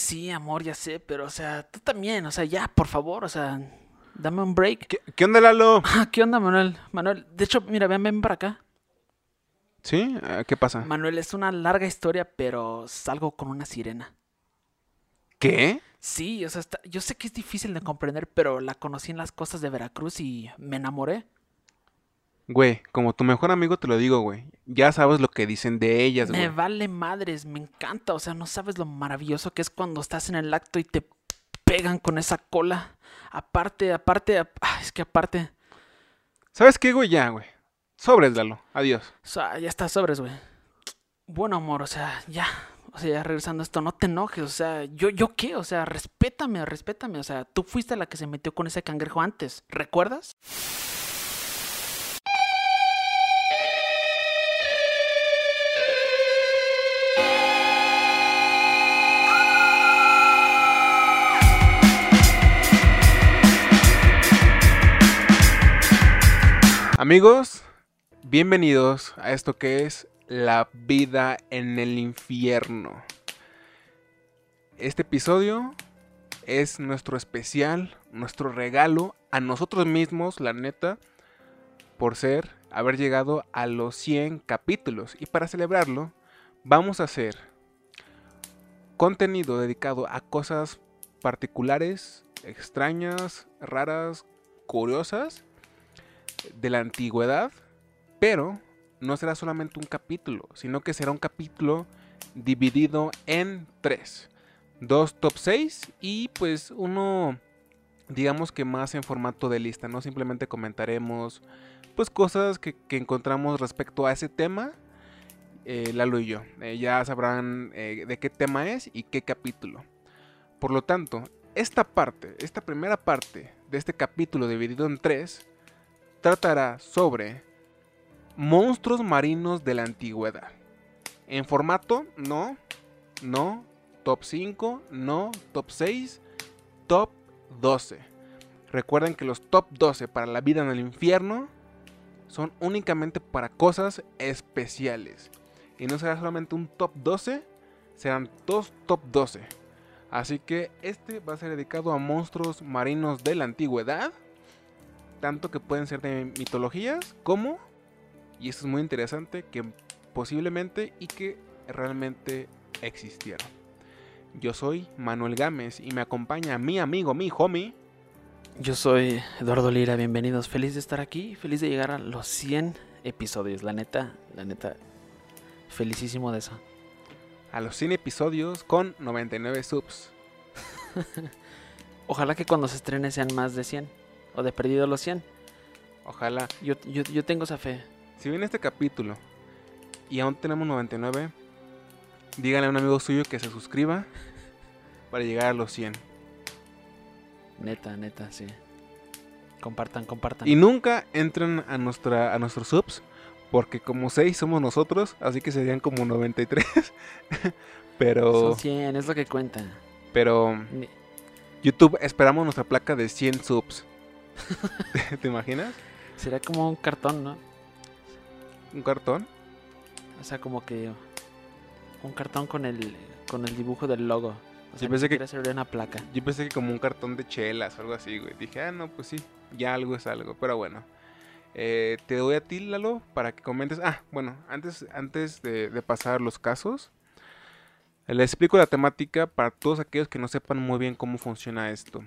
sí, amor, ya sé, pero, o sea, tú también, o sea, ya, por favor, o sea, dame un break. ¿Qué, qué onda, Lalo? Ah, ¿Qué onda, Manuel? Manuel, de hecho, mira, ven, ven para acá. ¿Sí? Eh, ¿Qué pasa? Manuel, es una larga historia, pero salgo con una sirena. ¿Qué? Sí, o sea, está- yo sé que es difícil de comprender, pero la conocí en las costas de Veracruz y me enamoré. Güey, como tu mejor amigo te lo digo, güey. Ya sabes lo que dicen de ellas, Me güey. vale madres, me encanta, o sea, no sabes lo maravilloso que es cuando estás en el acto y te pegan con esa cola. Aparte, aparte, ap- ah, es que aparte, ¿Sabes qué, güey? Ya, güey. Sobres, Lalo. Adiós. o sea, ya está sobres, güey. Bueno, amor, o sea, ya, o sea, ya regresando a esto, no te enojes, o sea, yo, yo qué, o sea, respétame, respétame, o sea, tú fuiste la que se metió con ese cangrejo antes, ¿recuerdas? Amigos, bienvenidos a esto que es la vida en el infierno. Este episodio es nuestro especial, nuestro regalo a nosotros mismos, la neta, por ser, haber llegado a los 100 capítulos. Y para celebrarlo, vamos a hacer contenido dedicado a cosas particulares, extrañas, raras, curiosas de la antigüedad, pero no será solamente un capítulo, sino que será un capítulo dividido en tres. Dos top 6 y pues uno, digamos que más en formato de lista, ¿no? Simplemente comentaremos pues cosas que, encontramos respecto a ese tema, eh, Lalo y yo. Eh, ya sabrán eh, de qué tema es y qué capítulo. Por lo tanto, esta parte, esta primera parte de este capítulo dividido en tres, tratará sobre monstruos marinos de la antigüedad. En formato, no, no, top 5, no, top 6, top 12. Recuerden que los top 12 para la vida en el infierno son únicamente para cosas especiales. Y no será solamente un top 12, serán dos top 12. Así que este va a ser dedicado a monstruos marinos de la antigüedad tanto que pueden ser de mitologías como, y esto es muy interesante, que posiblemente y que realmente existieron. Yo soy Manuel Gámez y me acompaña mi amigo, mi homie. Yo soy Eduardo Lira, bienvenidos. Feliz de estar aquí, feliz de llegar a los 100 episodios. La neta, la neta, felicísimo de eso. A los 100 episodios con 99 subs. Ojalá que cuando se estrene sean más de 100 o de perdido los 100. Ojalá. Yo, yo, yo tengo esa fe. Si viene este capítulo y aún tenemos 99, díganle a un amigo suyo que se suscriba para llegar a los 100. Neta, neta, sí. Compartan, compartan. Y nunca entren a, nuestra, a nuestros subs, porque como 6 somos nosotros, así que serían como 93. pero, Son 100, es lo que cuenta. pero YouTube, esperamos nuestra placa de 100 subs. ¿Te imaginas? Sería como un cartón, ¿no? Un cartón. O sea, como que un cartón con el con el dibujo del logo. O sea, Yo pensé que- sería una placa. Yo pensé que como un cartón de chelas o algo así, güey. Dije, ah, no, pues sí, ya algo es algo. Pero bueno, Eh, te doy a ti, Lalo, para que comentes. Ah, bueno, antes, antes de, de pasar los casos, les explico la temática para todos aquellos que no sepan muy bien cómo funciona esto.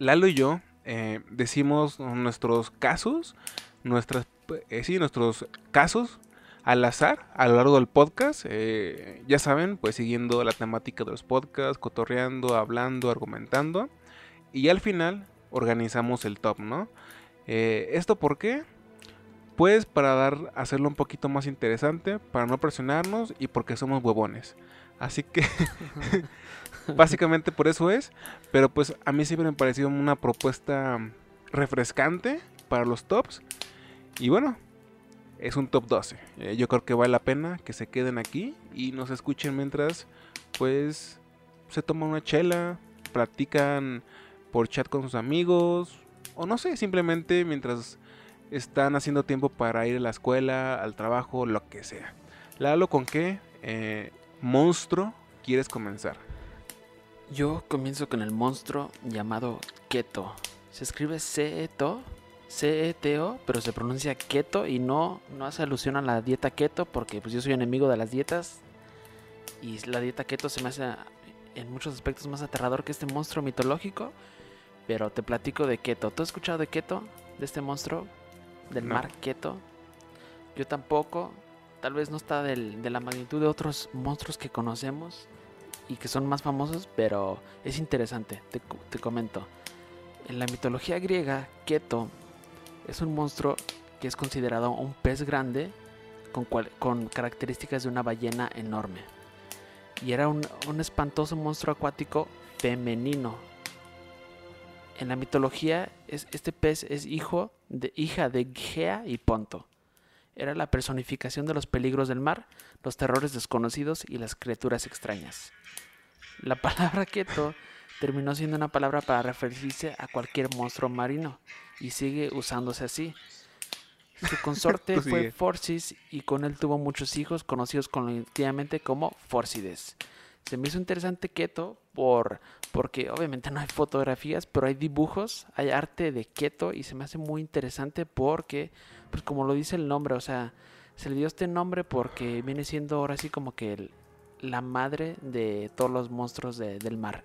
Lalo y yo eh, decimos nuestros casos, nuestras, eh, sí, nuestros casos al azar a lo largo del podcast. eh, ya saben, pues siguiendo la temática de los podcasts, cotorreando, hablando, argumentando. Y al final organizamos el top, ¿no? Eh, ¿Esto por qué? Pues para dar, hacerlo un poquito más interesante, para no presionarnos y porque somos huevones. Así que básicamente por eso es. Pero pues a mí siempre me pareció una propuesta refrescante para los tops. Y bueno, es un top 12. Eh, yo creo que vale la pena que se queden aquí y nos escuchen mientras pues se toman una chela, platican por chat con sus amigos o no sé, simplemente mientras están haciendo tiempo para ir a la escuela, al trabajo, lo que sea. Lalo, ¿con qué eh, monstruo quieres comenzar? Yo comienzo con el monstruo llamado Keto. Se escribe C-E-T-O, C-E-T-O, pero se pronuncia Keto y no, no hace alusión a la dieta Keto porque pues yo soy enemigo de las dietas y la dieta Keto se me hace en muchos aspectos más aterrador que este monstruo mitológico. Pero te platico de Keto. ¿Tú has escuchado de Keto? De este monstruo del No. mar Keto. Yo tampoco. Tal vez no está del- de la magnitud de otros monstruos que conocemos y que son más famosos, pero es interesante. Te, te comento. En la mitología griega, Keto es un monstruo que es considerado un pez grande con, con características de una ballena enorme. Y era un, un espantoso monstruo acuático femenino. En la mitología, es, este pez es hijo de, hija de Gea y Ponto. Era la personificación de los peligros del mar, los terrores desconocidos y las criaturas extrañas. La palabra keto terminó siendo una palabra para referirse a cualquier monstruo marino y sigue usándose así. Su consorte fue. Forcis y con él tuvo muchos hijos conocidos colectivamente como Forcides. Se me hizo interesante Keto por, porque obviamente no hay fotografías, pero hay dibujos, hay arte de Keto y se me hace muy interesante porque, pues como lo dice el nombre, o sea, se le dio este nombre porque viene siendo ahora sí como que el- la madre de todos los monstruos de- del mar.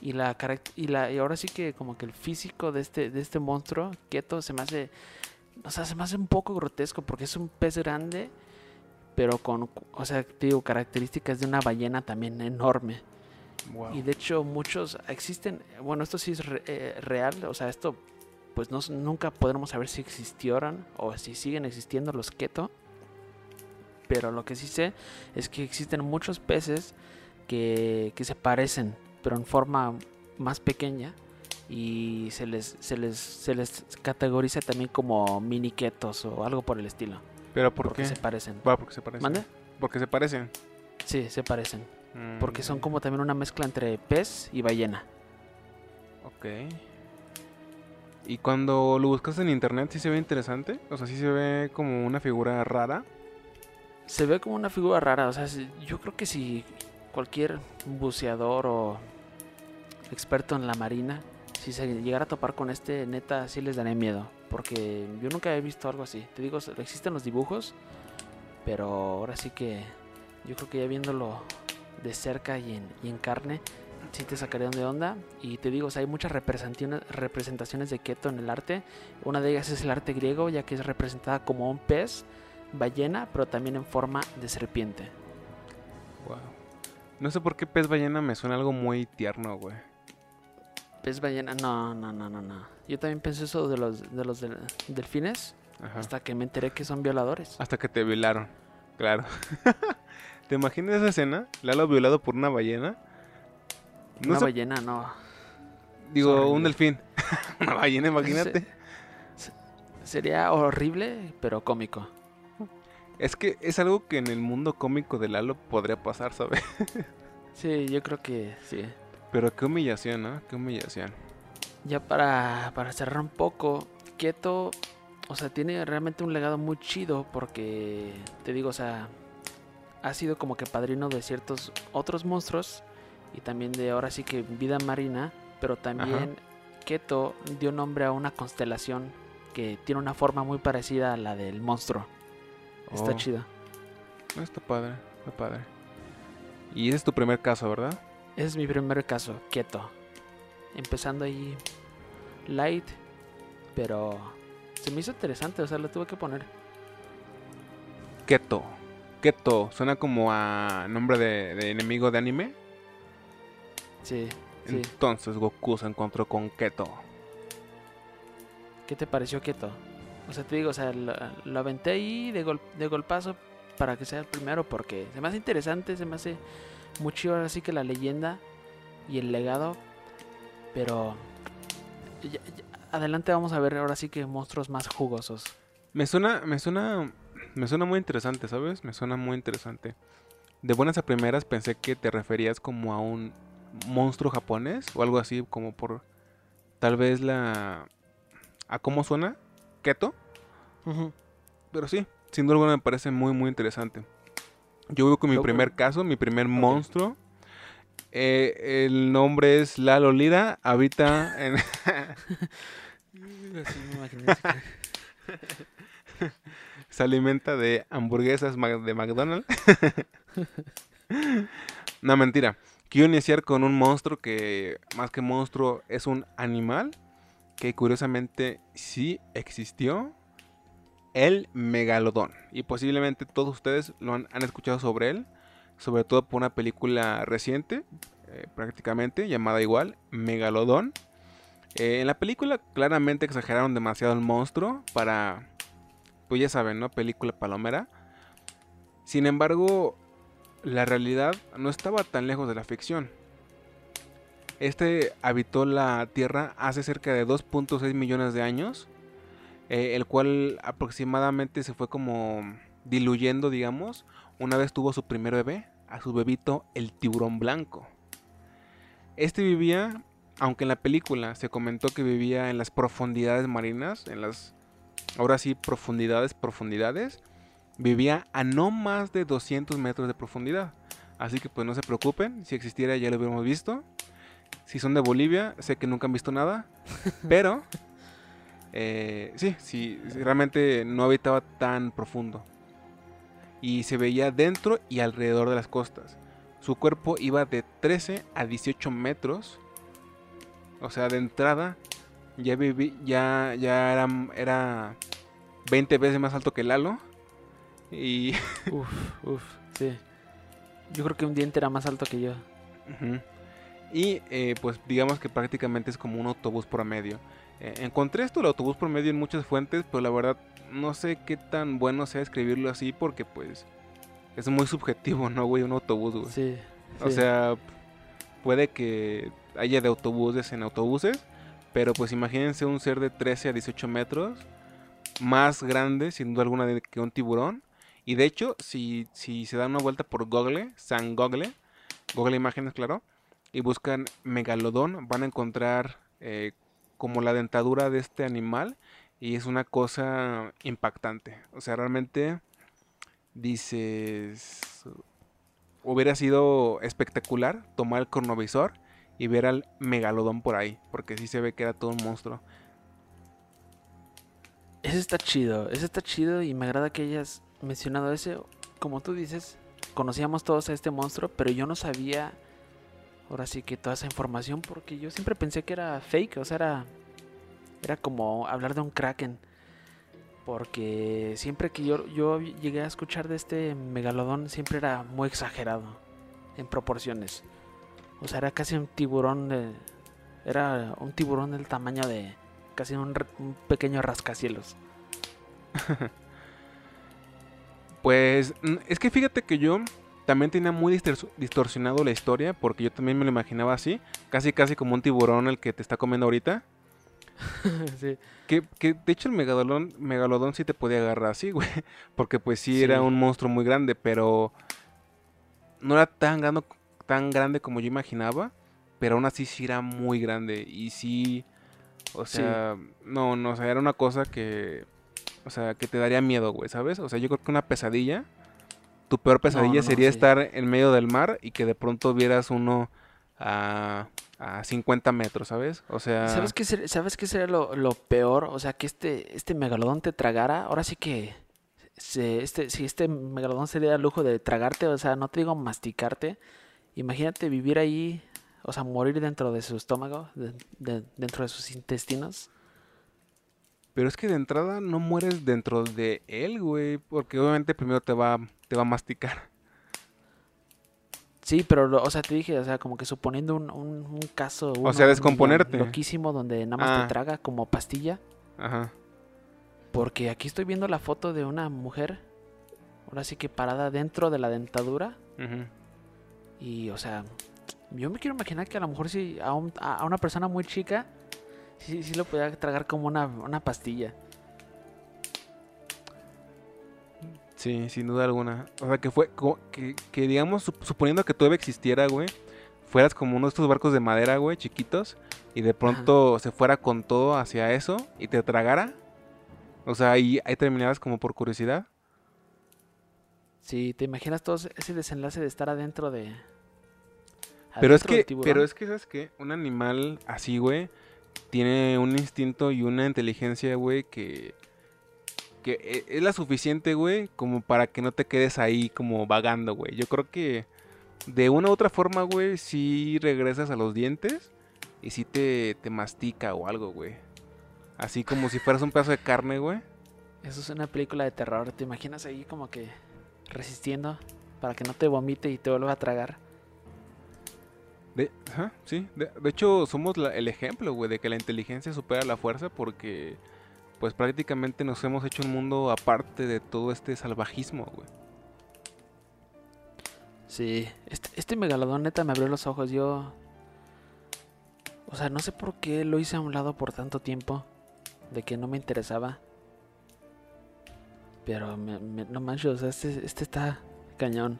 Y la y la y ahora sí que como que el físico de este de este monstruo Keto se me hace o sea, se me hace un poco grotesco porque es un pez grande pero con o sea, digo características de una ballena también enorme. Wow. Y de hecho muchos existen, bueno, esto sí es re- eh, real, o sea, esto pues no, nunca podremos saber si existieron o si siguen existiendo los keto. Pero lo que sí sé es que existen muchos peces que, que se parecen, pero en forma más pequeña. Y se les, se les, se les categoriza también como mini ketos o algo por el estilo. ¿Pero por porque qué? se parecen. Va, porque se parecen. ¿Mande? Porque se parecen. Sí, se parecen. Porque son Mm, como también una mezcla entre pez y ballena. Ok. ¿Y cuando lo buscas en internet sí se ve interesante? O sea, sí se ve como una figura rara. Se ve como una figura rara, o sea, yo creo que si cualquier buceador o experto en la marina, si se llegara a topar con este, neta, sí les daría miedo, porque yo nunca he visto algo así. Te digo, existen los dibujos, pero ahora sí que yo creo que ya viéndolo de cerca y en carne, sí te sacarían de onda. Y te digo, o sea, hay muchas representaciones, de Keto en el arte. Una de ellas es el arte griego, ya que es representada como un pez ballena, pero también en forma de serpiente. Wow. No sé por qué pez ballena me suena algo muy tierno, güey. Pez ballena, no, no, no, no, no. Yo también pensé eso de los, de los del- delfines Ajá. hasta que me enteré que son violadores. Hasta que te violaron. Claro. ¿Te imaginas esa escena? Lalo violado por una ballena. No Una ballena, no. digo, un delfín. una ballena, imagínate. Sería horrible, pero cómico. Es que es algo que en el mundo cómico de Lalo podría pasar, ¿sabes? Sí, yo creo que sí. Pero qué humillación, ¿no? Qué humillación. Ya para, para cerrar un poco, Keto, o sea, tiene realmente un legado muy chido porque, te digo, o sea, ha sido como que padrino de ciertos otros monstruos y también de ahora sí que vida marina, pero también Keto dio nombre a una constelación que tiene una forma muy parecida a la del monstruo. Está Oh. chido. No, Está padre, está padre. Y ese es tu primer caso, ¿verdad? Ese es mi primer caso, Keto. Empezando ahí light, pero se me hizo interesante, o sea, lo tuve que poner. Keto. Keto. Suena como a nombre de, de enemigo de anime. Sí, sí. Entonces Goku se encontró con Keto. ¿Qué te pareció Keto? O sea, te digo, o sea, lo, lo aventé ahí de, gol, de golpazo para que sea el primero porque se me hace interesante, se me hace muy chido ahora sí que la leyenda y el legado, pero ya- ya- adelante vamos a ver ahora sí que monstruos más jugosos. Me suena, me suena, me suena muy interesante, ¿sabes? Me suena muy interesante. De buenas a primeras pensé que te referías como a un monstruo japonés o algo así, como por tal vez la... ¿A cómo suena? Keto. Pero sí, sin duda alguna me parece muy, muy interesante. Yo voy con mi primer caso, mi primer monstruo. Eh, el nombre es Lalo Lira, habita en... Se alimenta de hamburguesas de McDonald's. no, mentira. Quiero iniciar con un monstruo que, más que monstruo, es un animal que curiosamente sí existió. El megalodón. Y posiblemente todos ustedes lo han, escuchado sobre él. Sobre todo por una película reciente, eh, prácticamente, llamada igual, Megalodón. Eh, en la película claramente exageraron demasiado el monstruo para, pues ya saben, ¿no? Película palomera. Sin embargo, la realidad no estaba tan lejos de la ficción. Este habitó la Tierra hace cerca de 2.6 millones de años, eh, el cual aproximadamente se fue como diluyendo, digamos, una vez tuvo su primer bebé, a su bebito el tiburón blanco. Este vivía, aunque en la película se comentó que vivía en las profundidades marinas, en las, ahora sí, profundidades, profundidades, vivía a no más de 200 metros de profundidad. Así que pues no se preocupen, si existiera ya lo hubiéramos visto. Si son de Bolivia, sé que nunca han visto nada, pero eh, sí, sí, realmente no habitaba tan profundo. Y se veía dentro y alrededor de las costas. Su cuerpo iba de 13 a 18 metros. O sea, de entrada ya, viví, ya, ya era, era 20 veces más alto que Lalo. Y Uf, uf, sí. Yo creo que un diente era más alto que yo. Y eh, pues digamos que prácticamente es como un autobús promedio. Eh, encontré esto, el autobús promedio, en muchas fuentes, pero la verdad no sé qué tan bueno sea escribirlo así porque pues es muy subjetivo, ¿no, güey? Un autobús, güey. Sí. O sí. sea, puede que haya de autobuses en autobuses, pero pues imagínense un ser de 13 a 18 metros, más grande, sin duda alguna, que un tiburón. Y de hecho, si, si se dan una vuelta por Google, San Google, Google Imágenes, claro, y buscan megalodón, van a encontrar eh, como la dentadura de este animal y es una cosa impactante. O sea, realmente dices, hubiera sido espectacular tomar el cronovisor y ver al megalodón por ahí, porque sí se ve que era todo un monstruo. Ese está chido, ese está chido y me agrada que hayas mencionado ese. Como tú dices, conocíamos todos a este monstruo, pero yo no sabía ahora sí que toda esa información porque yo siempre pensé que era fake, o sea, era, era como hablar de un kraken. Porque siempre que yo, yo llegué a escuchar de este megalodón, siempre era muy exagerado en proporciones. O sea, era casi un tiburón de, Era un tiburón del tamaño de casi un, un pequeño rascacielos. Pues mm, es que fíjate que yo también tenía muy distor- distorsionado la historia porque yo también me lo imaginaba así, casi casi como un tiburón el que te está comiendo ahorita. sí. Que, que de hecho el megalodón, megalodón sí te podía agarrar así, güey, porque pues sí, Sí. era un monstruo muy grande, pero no era tan grande, tan grande como yo imaginaba, pero aún así sí era muy grande y sí, o Sí. sea, no, no, o sea, era una cosa que, o sea, que te daría miedo, güey, ¿sabes? O sea, yo creo que una pesadilla, tu peor pesadilla no, no, sería sí. estar en medio del mar y que de pronto vieras uno a, a 50 metros, ¿sabes? O sea... ¿Sabes qué, ser- ¿Sabes qué sería lo, lo peor? O sea, que este, este megalodón te tragara. Ahora sí que. Se, este, si este megalodón se diera el lujo de tragarte, o sea, no te digo masticarte. Imagínate vivir ahí, o sea, morir dentro de su estómago, de- de- dentro de sus intestinos. Pero es que de entrada no mueres dentro de él, güey, porque obviamente primero te va, te va a masticar. Sí, pero, o sea, te dije, o sea, como que suponiendo un, un, un caso. uno sea, descomponerte. Loquísimo, donde nada más Ah. te traga como pastilla. Ajá. Porque aquí estoy viendo la foto de una mujer, ahora sí que parada dentro de la dentadura. ujú. Y, o sea, yo me quiero imaginar que a lo mejor si a, un- a una persona muy chica, sí, sí lo podía tragar como una, una pastilla. Sí, sin duda alguna. O sea, que fue, que, que digamos, sup- suponiendo que todavía existiera, güey, fueras como uno de estos barcos de madera, güey, chiquitos, y de pronto se fuera con todo hacia eso y te tragara. O sea, ahí, ahí terminaras como por curiosidad. Sí, ¿te imaginas todo ese desenlace de estar adentro de... Pero es que, pero es que, ¿sabes qué? Un animal así, güey, tiene un instinto y una inteligencia, güey, que, e- es la suficiente, güey, como para que no te quedes ahí como vagando, güey. Yo creo que de una u otra forma, güey, sí regresas a los dientes y sí te, te mastica o algo, güey. Así como si fueras un pedazo de carne, güey. Eso es una película de terror. ¿Te imaginas ahí como que resistiendo para que no te vomite y te vuelva a tragar? De, ajá, sí. De, hecho, somos el ejemplo, güey, de que la inteligencia supera la fuerza porque, pues prácticamente nos hemos hecho un mundo aparte de todo este salvajismo, güey. Sí, este, este megalodón neta me abrió los ojos. Yo. O sea, no sé por qué lo hice a un lado por tanto tiempo. De que no me interesaba. Pero me- no manches, o sea, este, este está cañón.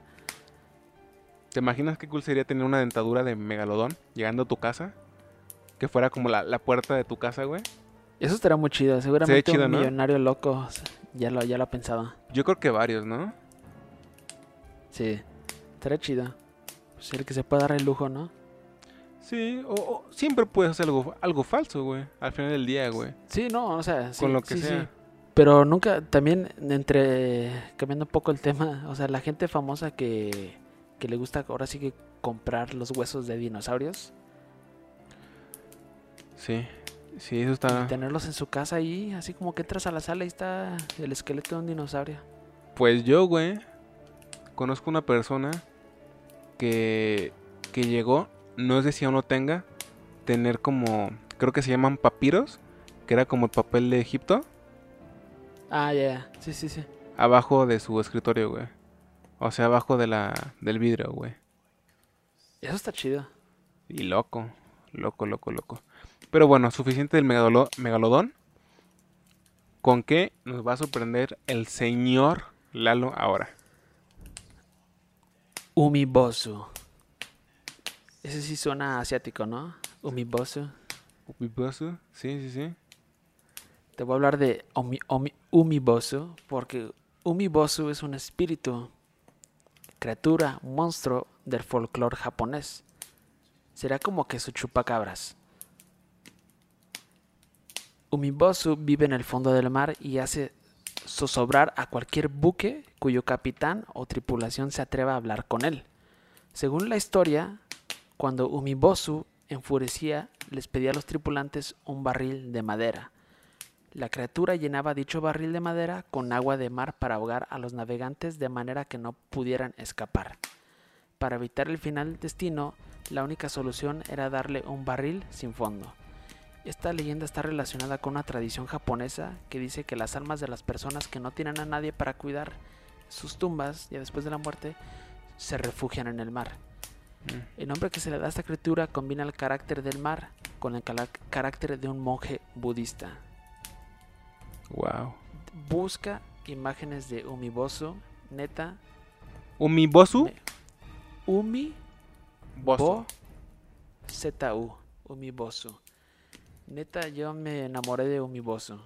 ¿Te imaginas qué cool sería tener una dentadura de megalodón llegando a tu casa? Que fuera como la, la puerta de tu casa, güey. Eso estará muy chido. Seguramente chido, un ¿no? millonario loco sea, ya, lo, ya lo ha pensado. Yo creo que varios, ¿no? Sí, estará chido. Pues el que se pueda dar el lujo, ¿no? Sí, o, o siempre puedes hacer algo, algo falso, güey. Al final del día, güey. Sí, no, o sea, sí, Con lo que sí, sí. sea. Pero nunca, también entre, cambiando un poco el tema, o sea, la gente famosa que, que le gusta ahora sí que comprar los huesos de dinosaurios Sí, sí, eso y está... tenerlos en su casa ahí, así como que entras a la sala y está el esqueleto de un dinosaurio. Pues yo, güey, conozco una persona que, que llegó, no sé si aún lo tenga, tener como, creo que se llaman papiros, que era como el papel de Egipto, Ah, ya, ya, sí, sí, sí. abajo de su escritorio, güey. O sea, abajo de la, del vidrio, güey. Eso está chido. Y loco, loco, loco, loco. Pero bueno, suficiente del megalodón. ¿Con qué nos va a sorprender el señor Lalo ahora? Umibosu. Ese sí suena asiático, ¿no? Umibosu. Ubibosu, Sí, sí, sí. Te voy a hablar de Omi, Omi- Umibosu, porque Umibosu es un espíritu, criatura, monstruo del folclore japonés. Será como que su chupacabras. Umibosu vive en el fondo del mar y hace zozobrar a cualquier buque cuyo capitán o tripulación se atreva a hablar con él. Según la historia, cuando Umibosu enfurecía, les pedía a los tripulantes un barril de madera. La criatura llenaba dicho barril de madera con agua de mar para ahogar a los navegantes de manera que no pudieran escapar. Para evitar el final destino, la única solución era darle un barril sin fondo. Esta leyenda está relacionada con una tradición japonesa que dice que las almas de las personas que no tienen a nadie para cuidar sus tumbas ya después de la muerte se refugian en el mar. Mm. El nombre que se le da a esta criatura combina el carácter del mar con el carácter de un monje budista. Wow. Busca imágenes de Umibosu, neta. Umibosu. Umi Bosu. Bo ZU, Umibosu. Neta, yo me enamoré de Umibosu.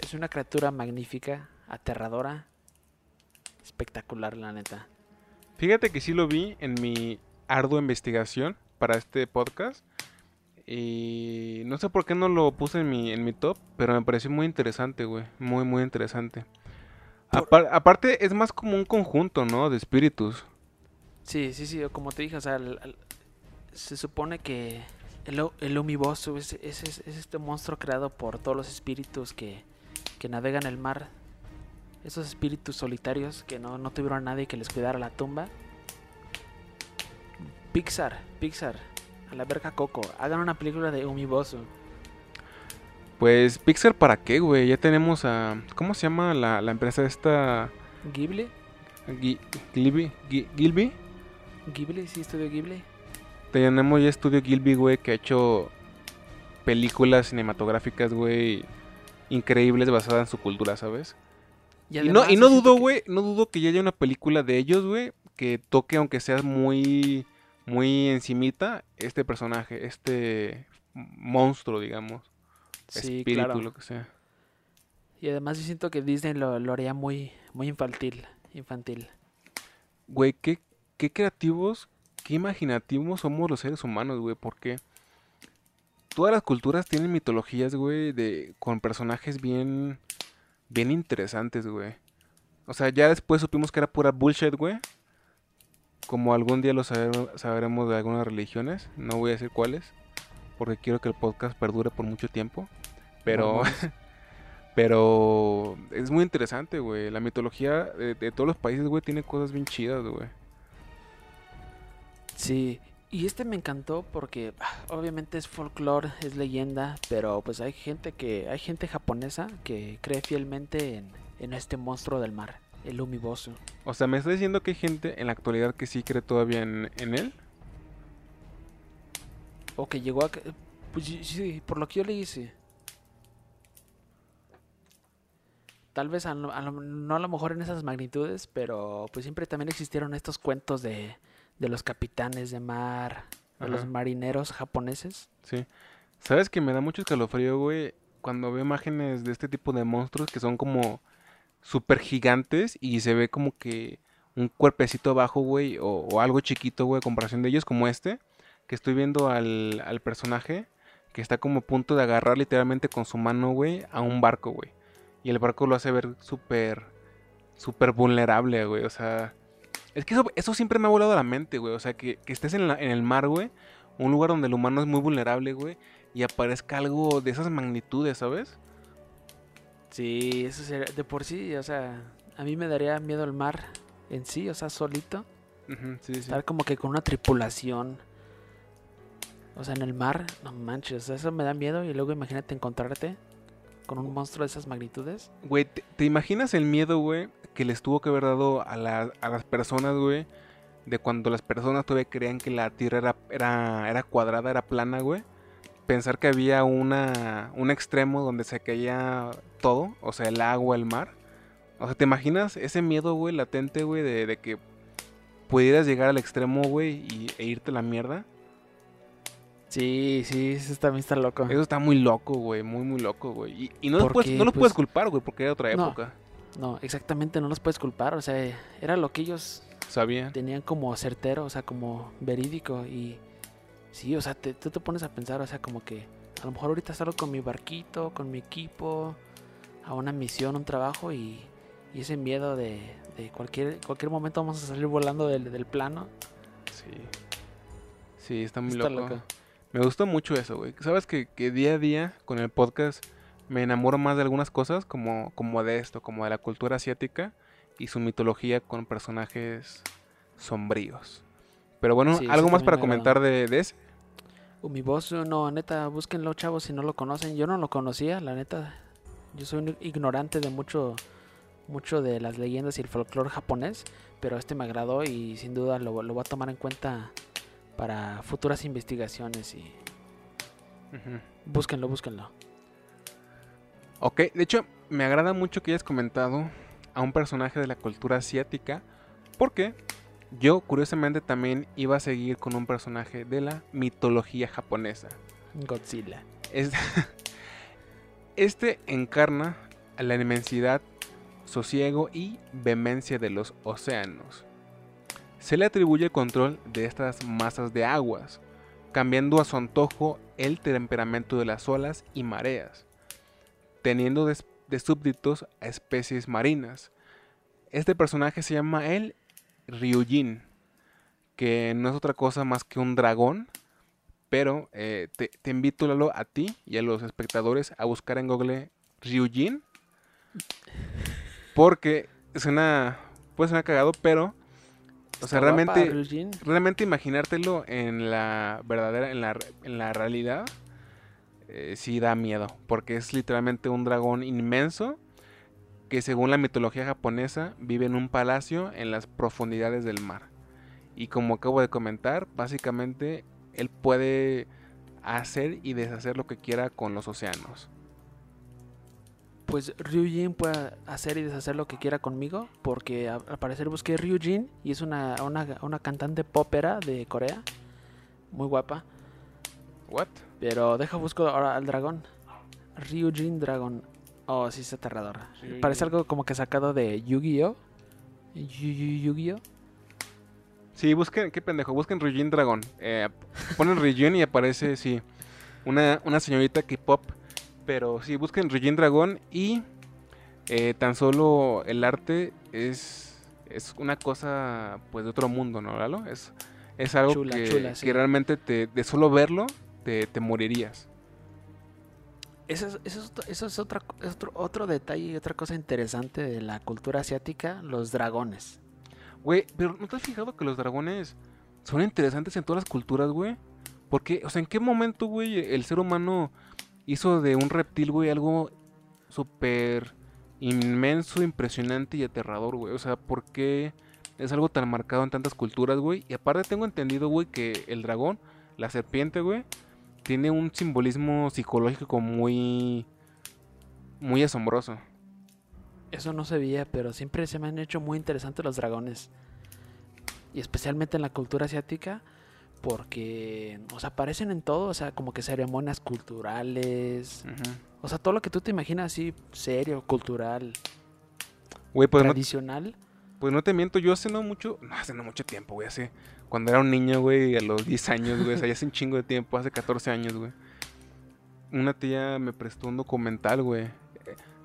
Es una criatura magnífica, aterradora, espectacular, la neta. Fíjate que sí lo vi en mi ardua investigación para este podcast. Y no sé por qué no lo puse en mi, en mi top, pero me pareció muy interesante, güey. Muy, muy interesante. Por- aparte, es más como un conjunto, ¿no? De espíritus. Sí, sí, sí, como te dije, o sea, el- el- se supone que el, el Umibosu es, es- es- es este monstruo creado por todos los espíritus que, que navegan el mar. Esos espíritus solitarios que no, no tuvieron a nadie que les cuidara la tumba. Pixar, Pixar, a la verga Coco, hagan una película de Umibosu. Pues, Pixar, ¿para qué, güey? Ya tenemos a. ¿Cómo se llama la, la empresa esta? Ghibli, Gilby. Gi- Gilby. Ghibli, sí, estudio Ghibli. Tenemos ya Estudio Gilby, güey, que ha hecho películas cinematográficas, güey, increíbles basadas en su cultura, ¿sabes? Y, no, además y no dudo, que- güey, no dudo que ya haya una película de ellos, güey, que toque, aunque sea muy, muy encimita, este personaje, este monstruo, digamos, Sí, espíritu, claro. lo que sea. Y además yo siento que Disney lo, lo haría muy, muy infantil, infantil. Güey, ¿qué, qué creativos qué imaginativos somos los seres humanos, güey, porque todas las culturas tienen mitologías, güey, de con personajes bien bien interesantes, güey. O sea, ya después supimos que era pura bullshit, güey. Como algún día lo sabremos de algunas religiones, no voy a decir cuáles, porque quiero que el podcast perdure por mucho tiempo. Pero pero es muy interesante, güey. La mitología de, de todos los países, güey, tiene cosas bien chidas, güey. Sí, y este me encantó porque ah, obviamente es folclore, es leyenda, pero pues hay gente que hay gente japonesa que cree fielmente en, en este monstruo del mar, el Umibosu. O sea, ¿me está diciendo que hay gente en la actualidad que sí cree todavía en, en él? O que llegó a... Pues sí, por lo que yo le hice. Tal vez a, no a lo mejor en esas magnitudes, pero pues siempre también existieron estos cuentos de de los capitanes de mar, de los marineros japoneses. Sí. ¿Sabes que me da mucho escalofrío, güey? Cuando veo imágenes de este tipo de monstruos que son como súper gigantes y se ve como que un cuerpecito abajo, güey, o, algo chiquito, güey, a comparación de ellos, como este, que estoy viendo al, al personaje que está como a punto de agarrar literalmente con su mano, güey, a un barco, güey. Y el barco lo hace ver súper, súper vulnerable, güey. O sea, es que eso, siempre me ha volado a la mente, güey. O sea, que, estés en, el mar, güey. Un lugar donde el humano es muy vulnerable, güey. Y aparezca algo de esas magnitudes, ¿sabes? Sí, eso sería, de por sí, o sea, a mí me daría miedo el mar en sí, o sea, solito. sí, Estar como que con una tripulación. O sea, en el mar, no manches, eso me da miedo. Y luego imagínate encontrarte con un monstruo de esas magnitudes. Güey, ¿te, imaginas el miedo, güey, que les tuvo que haber dado a, las personas, güey? De cuando las personas todavía creían que la Tierra era, era, era cuadrada, era plana, güey. Pensar que había una, un extremo donde se caía todo, o sea, el agua, el mar. O sea, ¿te imaginas ese miedo, güey, latente, güey, de, de, que pudieras llegar al extremo, güey, y, e irte a la mierda? Sí, sí, eso también está loco. Eso está muy loco, güey, muy, muy loco, güey. Y, no, los puedes, no los puedes culpar, güey, porque era otra época. No, exactamente, no los puedes culpar, o sea, era lo que ellos sabían. Tenían como certero, o sea, como verídico y sí, o sea, te, tú te pones a pensar, o sea, como que a lo mejor ahorita salgo con mi barquito, con mi equipo, a una misión, un trabajo y, y ese miedo de, de, cualquier, cualquier momento vamos a salir volando del, del plano. Sí. Sí, está muy loco. Me gustó mucho eso, güey. Sabes que, día a día con el podcast me enamoro más de algunas cosas, como, como de esto, como de la cultura asiática y su mitología con personajes sombríos. Pero bueno, ¿algo más para comentar de, de, ese? mi voz, no, neta, búsquenlo, chavos, si no lo conocen. Yo no lo conocía, la neta. Yo soy un ignorante de mucho, mucho de las leyendas y el folclore japonés, pero este me agradó y sin duda lo, lo voy a tomar en cuenta para futuras investigaciones y búsquenlo, búsquenlo. Ok, de hecho, me agrada mucho que hayas comentado a un personaje de la cultura asiática, porque yo curiosamente también iba a seguir con un personaje de la mitología japonesa. Godzilla. Este encarna la inmensidad, sosiego y vehemencia de los océanos se le atribuye el control de estas masas de aguas, cambiando a su antojo el temperamento de las olas y mareas, teniendo de, súbditos a especies marinas. Este personaje se llama el Ryujin, que no es otra cosa más que un dragón, pero eh, te, invito Lalo, a ti y a los espectadores a buscar en Google Ryujin, porque suena, puede sonar cagado, pero o sea, realmente, realmente imaginártelo en la verdadera, en la, en la realidad, eh, sí da miedo, porque es literalmente un dragón inmenso que según la mitología japonesa vive en un palacio en las profundidades del mar. Y como acabo de comentar, básicamente él puede hacer y deshacer lo que quiera con los océanos pues Ryujin puede hacer y deshacer lo que quiera conmigo, porque al parecer busqué Ryujin y es una, una, cantante popera de Corea, muy guapa. What? Pero deja busco ahora al dragón. Ryujin Dragon. Oh, sí, es aterrador. Parece algo como que sacado de Yu-Gi-Oh. Yu-Gi-Oh. Sí, busquen, qué pendejo, busquen Ryujin Dragón. Eh, ponen Ryujin y aparece, sí, una, una señorita K-pop. Pero sí, busquen Ryujin Dragón y eh, tan solo el arte es, es una cosa, pues, de otro mundo, ¿no, Lalo? Es, es algo Chula, que, chula, que realmente te, de solo verlo te, te morirías. Eso es, eso otro, otro detalle y otra cosa interesante de la cultura asiática, los dragones. Güey, pero ¿no te has fijado que los dragones son interesantes en todas las culturas, güey? Porque, o sea, ¿en qué momento, güey, el ser humano hizo de un reptil, güey, algo súper inmenso, impresionante y aterrador, güey? O sea, ¿por qué es algo tan marcado en tantas culturas, güey? Y aparte tengo entendido, güey, que el dragón, la serpiente, güey, tiene un simbolismo psicológico muy... muy asombroso. Eso no se veía, pero siempre se me han hecho muy interesantes los dragones. Y especialmente en la cultura asiática, porque, o sea, aparecen en todo, o sea, como que ceremonias culturales, o sea, todo lo que tú te imaginas así, serio, cultural, Güey, pues no, tradicional. Pues no te miento, yo hace no mucho, no hace no mucho tiempo, güey, hace cuando era un niño, güey, a los 10 años, güey, o sea, ya hace un chingo de tiempo, hace 14 años, güey. Una tía me prestó un documental, güey.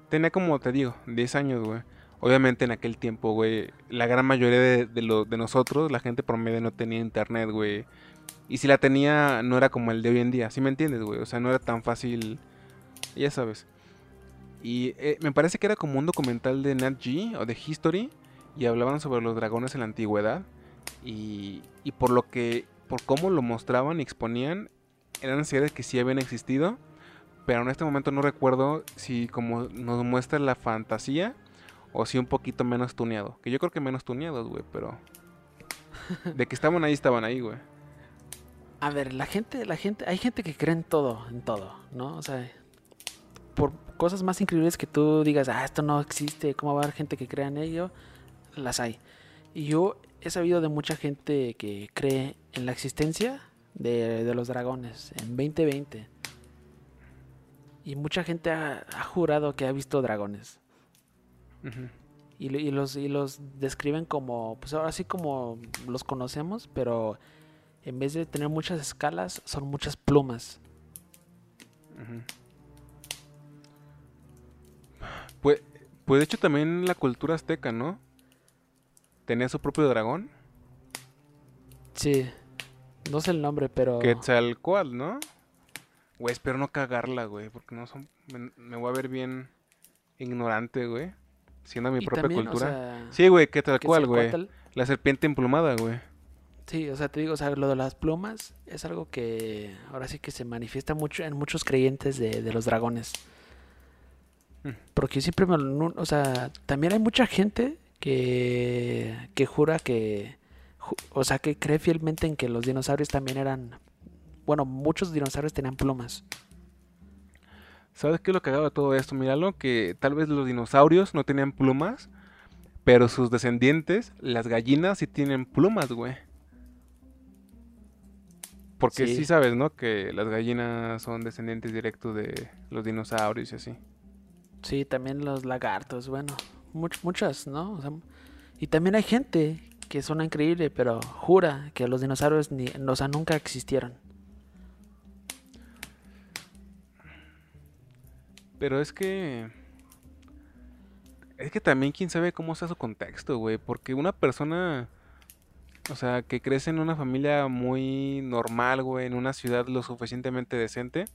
Tenía como, te digo, 10 años, güey. Obviamente en aquel tiempo, güey, la gran mayoría de, nosotros, la gente promedio no tenía internet, güey. Y si la tenía, no era como el de hoy en día, ¿sí me entiendes, güey? O sea, no era tan fácil, ya sabes. Y eh, me parece que era como un documental de Nat Geo o de History y hablaban sobre los dragones en la antigüedad y, y por lo que por cómo lo mostraban y exponían eran seres que sí habían existido pero en este momento no recuerdo si como nos muestra la fantasía o si un poquito menos tuneado que yo creo que menos tuneados güey pero de que estaban ahí estaban ahí güey A ver, la gente, la gente, hay gente que cree en todo, en todo, ¿no? O sea, por cosas más increíbles que tú digas, ah, esto no existe, ¿cómo va a haber gente que crea en ello? Las hay. Y yo he sabido de mucha gente que cree en la existencia de, de los dragones en 2020. Y mucha gente ha, ha jurado que ha visto dragones. Y, lo- y los, y los describen como, pues ahora sí como los conocemos, pero en vez de tener muchas escalas, son muchas plumas. Pues, pues de hecho también la cultura azteca, ¿no? Tenía su propio dragón, Sí, no sé el nombre, pero... Quetzalcoatl, ¿no? Güey, espero no cagarla, güey, porque no son... Me, me voy a ver bien ignorante, güey, siendo mi y propia también, o cultura. sea, sí, güey, Quetzalcoatl, güey. La serpiente emplumada, güey. Sí, o sea, te digo, o sea, lo de las plumas es algo que ahora sí que se manifiesta mucho en muchos creyentes de, de los dragones. Mm. Porque siempre me O sea, también hay mucha gente que, que jura que... O sea, que cree fielmente en que los dinosaurios también eran... Bueno, muchos dinosaurios tenían plumas. ¿Sabes qué es lo cagado de todo esto? Míralo, que tal vez los dinosaurios no tenían plumas, pero sus descendientes, las gallinas, sí tienen plumas, güey. Porque sí. Sí. sabes, ¿no? Que las gallinas son descendientes directos de los dinosaurios y así. Sí, también los lagartos, bueno, much- muchas, ¿no? O sea, y también hay gente que suena increíble, pero jura que los dinosaurios ni, o sea, nunca existieron. Pero es que... Es que también quién sabe cómo está su contexto, güey. Porque una persona... O sea, que crece en una familia muy normal, güey, en una ciudad lo suficientemente decente,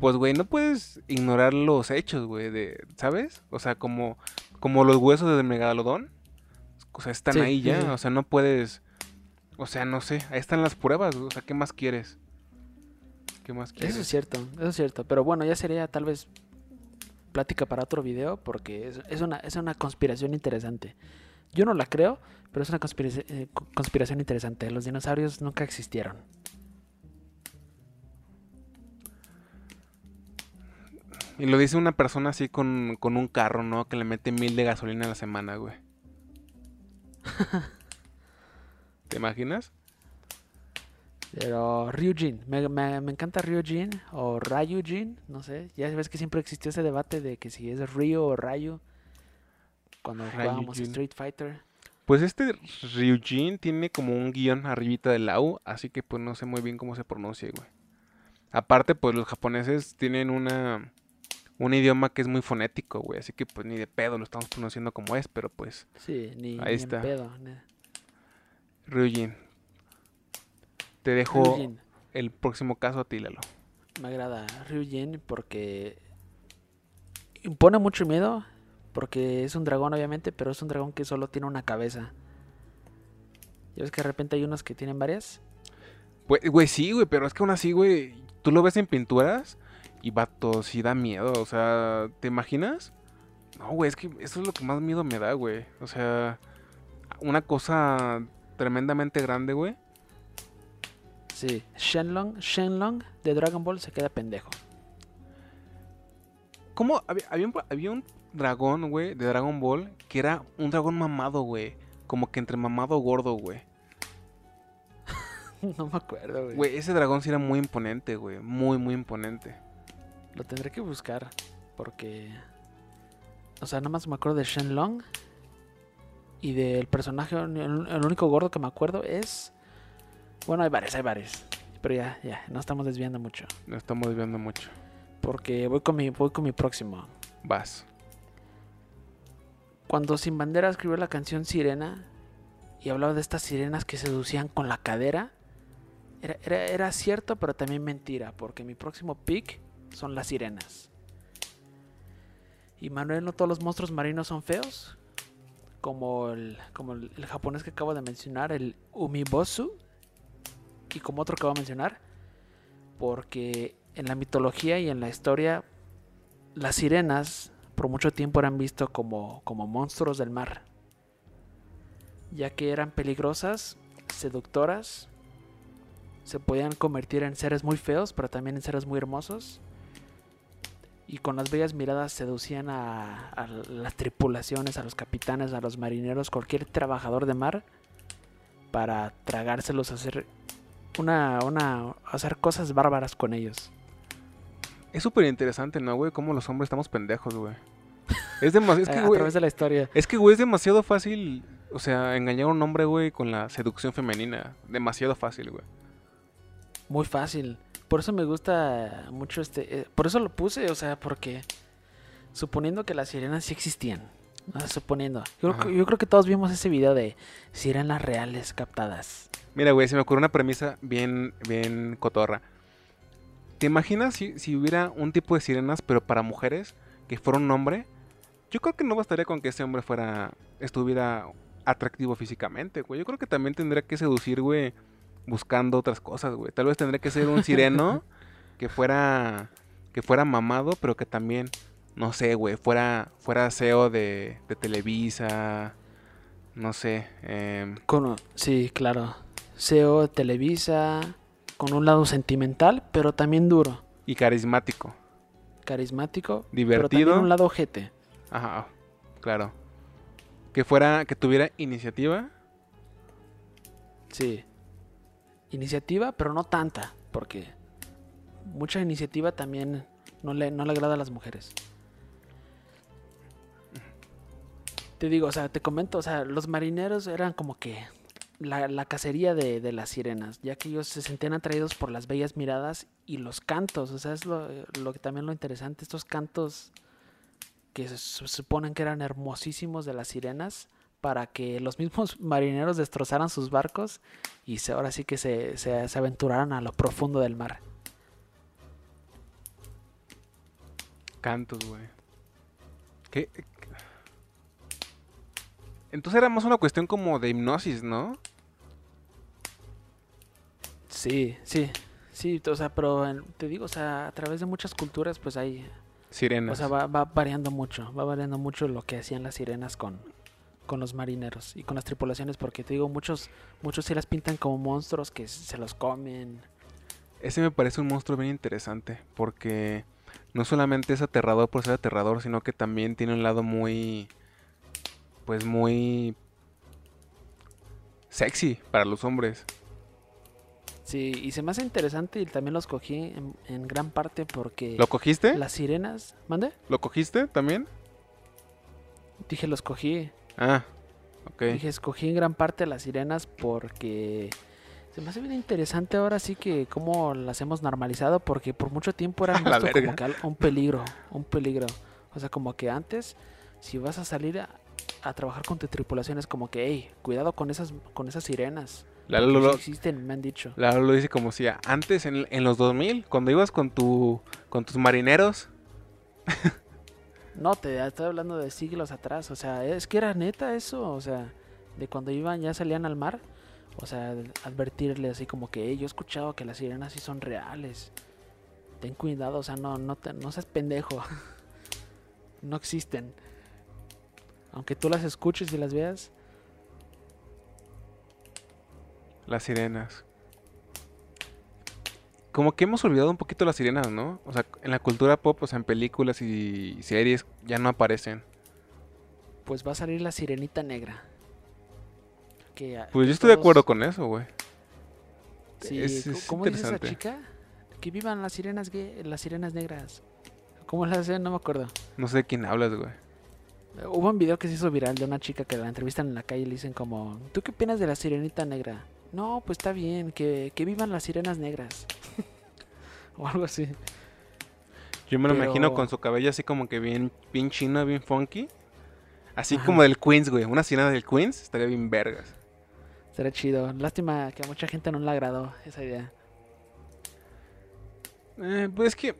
pues, güey, no puedes ignorar los hechos, güey, de, ¿sabes? O sea, como, como los huesos del megalodón, o sea, están Sí, ahí ya, sí. o sea, no puedes, o sea, no sé, ahí están las pruebas, o sea, ¿qué más quieres? ¿Qué más quieres? Eso es cierto, eso es cierto. Pero bueno, ya sería tal vez plática para otro video porque es, es una, es una conspiración interesante. Yo no la creo, pero es una eh, co- conspiración interesante. Los dinosaurios nunca existieron. Y lo dice una persona así con, con un carro, ¿no? Que le mete mil de gasolina a la semana, güey. ¿Te imaginas? Pero Ryujin, me, me, me encanta Ryujin o Ryujin, no sé. Ya ves que siempre existió ese debate de que si es Ryu o Ryu cuando jugábamos Ryujin. Street Fighter. Pues este Ryujin tiene como un guion arribita de la U, así que pues no sé muy bien cómo se pronuncia, güey. Aparte, pues los japoneses tienen una un idioma que es muy fonético, güey, así que pues ni de pedo lo estamos pronunciando como es, pero pues Sí, ni, Ahí ni en está. pedo. Ryujin. Te dejo Ryujin. el próximo caso a ti, Lalo. Me agrada Ryujin porque impone mucho miedo. Porque es un dragón, obviamente, pero es un dragón que solo tiene una cabeza. ¿Ya ves que de repente hay unos que tienen varias? Güey, sí, güey, pero es que aún así, güey, tú lo ves en pinturas y vato, sí da miedo, o sea, ¿te imaginas? No, güey, es que eso es lo que más miedo me da, güey. O sea, una cosa tremendamente grande, güey. Sí. Shenlong, Shenlong de Dragon Ball se queda pendejo. ¿Cómo? Había, había un, había un dragón, güey, de Dragon Ball, que era un dragón mamado, güey. Como que entre mamado gordo, güey. no me acuerdo, güey. Güey, ese dragón sí era muy imponente, güey. Muy, muy imponente. Lo tendré que buscar. Porque. O sea, nada más me acuerdo de Shenlong. Y del personaje, el, único gordo que me acuerdo es. Bueno, hay varios, hay varios. Pero ya, ya, no estamos desviando mucho. Nos estamos viendo mucho. Porque voy con mi, voy con mi próximo. Vas. Cuando Sin Bandera escribió la canción Sirena y hablaba de estas sirenas que seducían con la cadera, era, era- era cierto, pero también mentira, porque mi próximo pick son las sirenas. Y Manuel, no todos los monstruos marinos son feos, como el, como el, japonés que acabo de mencionar, el Umibosu, y como otro que voy a mencionar, porque en la mitología y en la historia, las sirenas por mucho tiempo eran vistos como, como monstruos del mar, ya que eran peligrosas, seductoras, se podían convertir en seres muy feos, pero también en seres muy hermosos, y con las bellas miradas seducían a, a las tripulaciones, a los capitanes, a los marineros, cualquier trabajador de mar, para tragárselos, hacer una, una, hacer cosas bárbaras con ellos. Es súper interesante, ¿no, güey? Cómo los hombres estamos pendejos, güey. Es demasiado... Es a, que, a güey... través de la historia. Es que, güey, es demasiado fácil, o sea, engañar a un hombre, güey, con la seducción femenina. Demasiado fácil, güey. Muy fácil. Por eso me gusta mucho este. eh, por eso lo puse, o sea, porque. Suponiendo que las sirenas sí existían. ¿no? Suponiendo. Yo, creo que- yo creo que todos vimos ese video de sirenas reales captadas. Mira, güey, se me ocurrió una premisa bien, bien cotorra. ¿Te imaginas si, si hubiera un tipo de sirenas, pero para mujeres, que fuera un hombre? Yo creo que no bastaría con que ese hombre fuera, estuviera atractivo físicamente, güey. Yo creo que también tendría que seducir, güey, buscando otras cosas, güey. Tal vez tendría que ser un sireno que fuera, que fuera mamado, pero que también, no sé, güey, fuera, fuera CEO de, de Televisa, no sé, em, Con, sí, claro. SEO, Televisa. Con un lado sentimental, pero también duro. y carismático. Carismático. Pero Divertido. también un lado ojete. Ajá, claro. Que fuera, que tuviera iniciativa. Sí. Iniciativa, pero no tanta. Porque mucha iniciativa también no le, no le agrada a las mujeres. Te digo, o sea, te comento, o sea, los marineros eran como que la, la cacería de, de las sirenas, ya que ellos se sentían atraídos por las bellas miradas y los cantos, o sea, es lo, lo que también lo interesante, estos cantos que se su- suponen que eran hermosísimos de las sirenas, para que los mismos marineros destrozaran sus barcos y se, ahora sí que se, se, se aventuraran a lo profundo del mar. Cantos, güey. ¿Qué? Entonces era más una cuestión como de hipnosis, ¿no? Sí, sí, sí, o sea, pero te digo, o sea, a través de muchas culturas, pues hay, Sirenas. o sea, va, va variando mucho, va variando mucho lo que hacían las sirenas con, con los marineros y con las tripulaciones, porque te digo, muchos, muchos sí las pintan como monstruos que se los comen. Ese me parece un monstruo bien interesante. Porque no solamente es aterrador por ser aterrador, sino que también tiene un lado muy. Pues muy. sexy para los hombres. Sí, y se me hace interesante y también los cogí en, en gran parte porque ¿Lo cogiste? las sirenas, ¿mande? ¿Lo cogiste también? Dije, los cogí. Ah, Ok. Dije, escogí en gran parte las sirenas porque se me hace bien interesante ahora sí que cómo las hemos normalizado porque por mucho tiempo eran A la visto como que un peligro, un peligro. O sea, como que antes, si vas a salir a, a trabajar con tu tripulación es como que, hey, cuidado con esas, con esas sirenas. Lalo porque lo, sí existen, me han dicho. Lalo lo dice como si antes, en, en los 2000, cuando ibas con, tu, con tus marineros, No, te estoy hablando de siglos atrás. O sea, es que era neta eso. O sea, de cuando iban, ya salían al mar. O sea, advertirle así como que, "Ey, yo he escuchado que las sirenas sí son reales. Ten cuidado, o sea, no, no, te- no seas pendejo. no existen. Aunque tú las escuches y las veas. las sirenas. Como que hemos olvidado un poquito las sirenas, ¿no? O sea, en la cultura pop, o sea, en películas y series ya no aparecen. Pues va a salir la sirenita negra. Que, a- Pues que yo estoy de acuerdo con eso, güey. Sí, es- ¿cómo- es ¿cómo dice esa chica? Que vivan las sirenas gay- las sirenas negras. ¿Cómo las hacen? No me acuerdo. No sé de quién hablas, güey. Hubo un video que se hizo viral de una chica que la entrevistan en la calle y le dicen como, ¿tú qué opinas de la sirenita negra? No, pues está bien, que, que vivan las sirenas negras. O algo así. Yo me lo Pero- imagino con su cabello así como que bien, bien chino, bien funky. Así Ajá. como del Queens, güey. Una sirena del Queens estaría bien vergas. Será chido. Lástima que a mucha gente no le agradó esa idea. Eh, pues es que.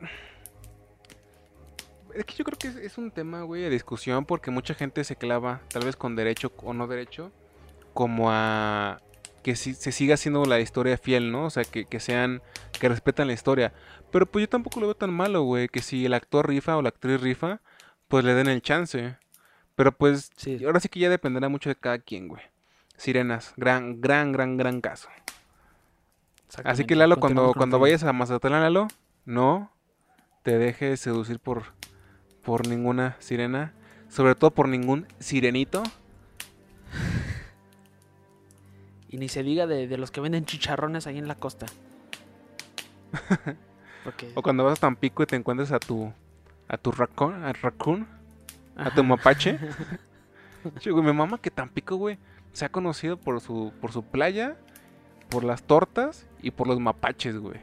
Es que yo creo que es, es un tema, güey, de discusión porque mucha gente se clava, tal vez con derecho o no derecho, como a que si, se siga haciendo la historia fiel, ¿no? O sea, que, que sean, que respetan la historia. Pero pues yo tampoco lo veo tan malo, güey, que si el actor rifa o la actriz rifa, pues le den el chance. Pero pues Sí. ahora sí que ya dependerá mucho de cada quien, güey. Sirenas, gran, gran, gran, gran caso. Así que. Lalo, cuando, cuando vayas a Mazatlán, Lalo, no te dejes seducir por, por ninguna sirena. Sobre todo por ningún sirenito. Y ni se diga de, de los que venden chicharrones ahí en la costa. Porque... O cuando vas a Tampico y te encuentres a tu a tu raccoon, a raccoon, a tu mapache. Che, güey, mi mamá que Tampico, güey, se ha conocido por su por su playa, por las tortas y por los mapaches, güey.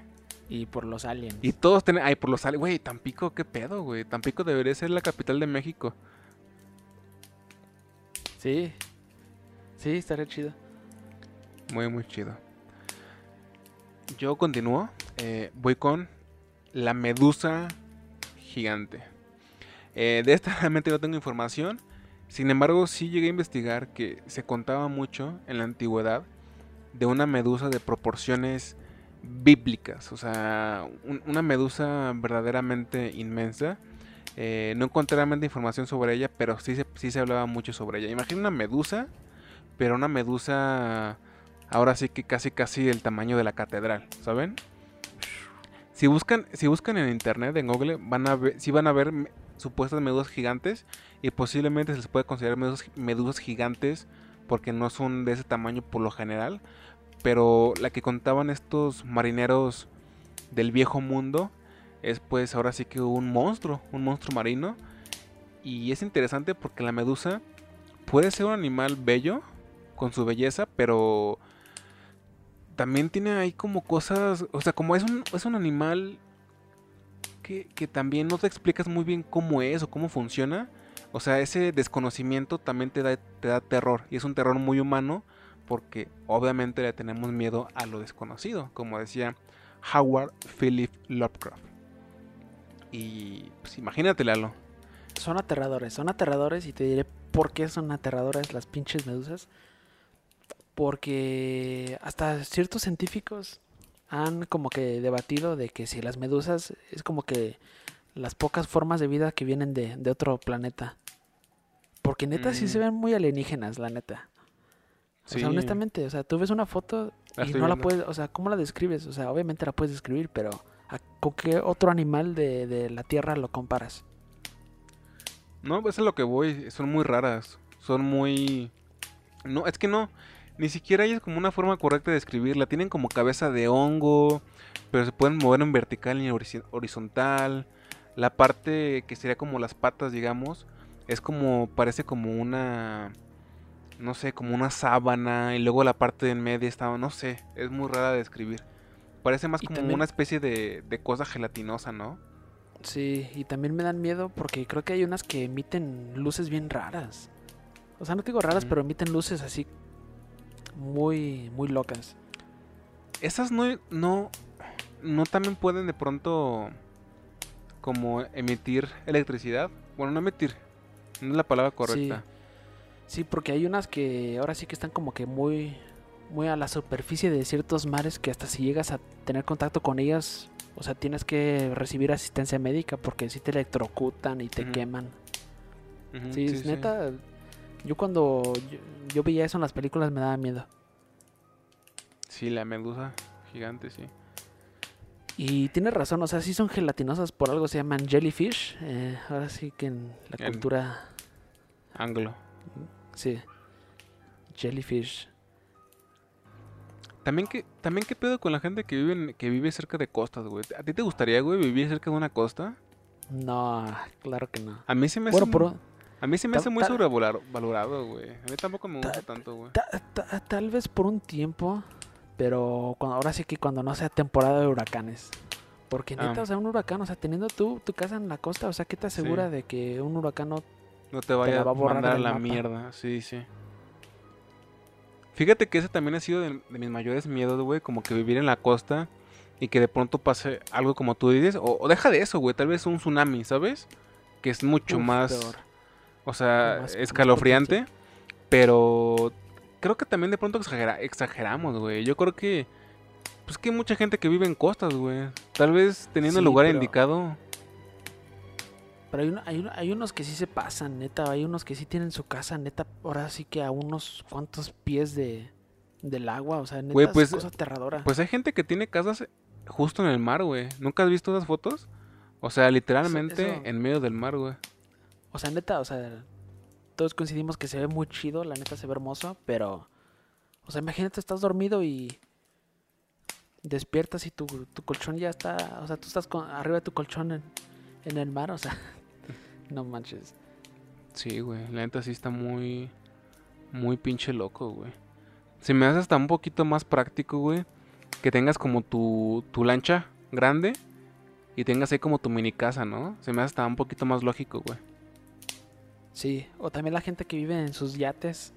Y por los aliens. Y todos tienen, ay, por los ale- güey, Tampico, qué pedo, güey. Tampico debería ser la capital de México. Sí. Sí, estaría chido. Muy, muy chido. Yo continúo. eh, voy con la medusa gigante. Eh, de esta realmente no tengo información. Sin embargo, sí llegué a investigar que se contaba mucho en la antigüedad de una medusa de proporciones bíblicas. O sea, un- una medusa verdaderamente inmensa. Eh, no encontré realmente información sobre ella, pero sí se, sí se hablaba mucho sobre ella. Imagina una medusa, pero una medusa ahora sí que casi casi del tamaño de la catedral, ¿saben? Si buscan, si buscan en internet, en Google, van a ver, sí van a ver supuestas medusas gigantes y posiblemente se les puede considerar medusas, medusas gigantes porque no son de ese tamaño por lo general, pero la que contaban estos marineros del viejo mundo es pues ahora sí que un monstruo, un monstruo marino y es interesante porque la medusa puede ser un animal bello con su belleza, pero también tiene ahí como cosas, o sea, como es un, es un animal que, que también no te explicas muy bien cómo es o cómo funciona. O sea, ese desconocimiento también te da, te da terror. Y es un terror muy humano porque obviamente le tenemos miedo a lo desconocido, como decía Howard Philip Lovecraft. Y pues imagínate. Son aterradores, son aterradores y te diré por qué son aterradoras las pinches medusas. Porque hasta ciertos científicos han como que debatido de que si las medusas es como que las pocas formas de vida que vienen de, de otro planeta. Porque neta sí se Mm. ven muy alienígenas, la neta. O Sí, sea, honestamente, o sea, tú ves una foto la y no la puedes, o sea, ¿cómo la describes? O sea, obviamente la puedes describir, pero ¿a ¿con qué otro animal de, de la Tierra lo comparas? No, eso es lo que voy. Son muy raras. Son muy. No, es que no. Ni siquiera hay como una forma correcta de describirla. Tienen como cabeza de hongo. Pero se pueden mover en vertical y en horizontal. La parte que sería como las patas, digamos. Es como. Parece como una. no sé, como una sábana y luego la parte de en medio estaba, no sé, es muy rara de describir. Parece más como también- una especie de, de cosa gelatinosa, ¿no? Sí, y también me dan miedo porque creo que hay unas que emiten luces bien raras. O sea, no te digo raras, pero emiten luces así muy, muy locas. Esas no, no, no también pueden de pronto como emitir electricidad. Bueno, no emitir, no es la palabra correcta. Sí, porque hay unas que ahora sí que están como que muy, muy a la superficie de ciertos mares que hasta si llegas a tener contacto con ellas, o sea, tienes que recibir asistencia médica porque si te electrocutan y te queman. Sí, es neta. Yo cuando yo, yo veía eso en las películas me daba miedo. Sí, la medusa gigante, sí. Y tienes razón, o sea, sí son gelatinosas, por algo se llaman jellyfish. eh, ahora sí que en la En- cultura, Anglo. sí. Jellyfish. También que, también qué pedo con la gente que vive, en- que vive cerca de costas, güey. ¿A ti te gustaría, güey, vivir cerca de una costa? No, claro que no. A mí se me hace, Bueno, por, a mí se me hace muy sobrevalorado, güey. A mí tampoco me Ta- gusta tanto, güey. ta- ta- tal vez por un tiempo, pero cuando, ahora sí que cuando no sea temporada de huracanes. Porque Ah. neta, o sea, un huracán, o sea, teniendo tú tu casa en la costa, o sea, ¿qué te asegura Sí. de que un huracán no No te vaya la va a borrar mandar a del la mapa. mierda. Sí, sí. Fíjate que ese también ha sido de, de mis mayores miedos, güey. Como que vivir en la costa y que de pronto pase algo como tú dices. O, o deja de eso, güey. Tal vez un tsunami, ¿sabes? Que es mucho Uf, más, peor. O sea, escalofriante. Pero creo que también de pronto exagera- exageramos, güey. Yo creo que, pues que hay mucha gente que vive en costas, güey. Tal vez teniendo el lugar pero- indicado. Pero hay, uno- hay, uno- hay unos que sí se pasan, neta. Hay unos que sí tienen su casa, neta. Ahora sí que a unos cuantos pies de, del agua. O sea, neta, Güey, es pues- cosa aterradora. Pues hay gente que tiene casas justo en el mar, güey. ¿Nunca has visto esas fotos? O sea, literalmente eso- en medio del mar, güey. O sea, neta, o sea, todos coincidimos que se ve muy chido, la neta se ve hermoso, pero, o sea, imagínate, estás dormido y despiertas y tu, tu colchón ya está, o sea, tú estás con- arriba de tu colchón en, en el mar, o sea, no manches. Sí, güey. La neta sí está muy, muy pinche loco, güey. Se me hace hasta un poquito más práctico, güey. Que tengas como tu, tu lancha grande y tengas ahí como tu mini casa, ¿no? Se me hace hasta un poquito más lógico, güey. Sí, o también la gente que vive en sus yates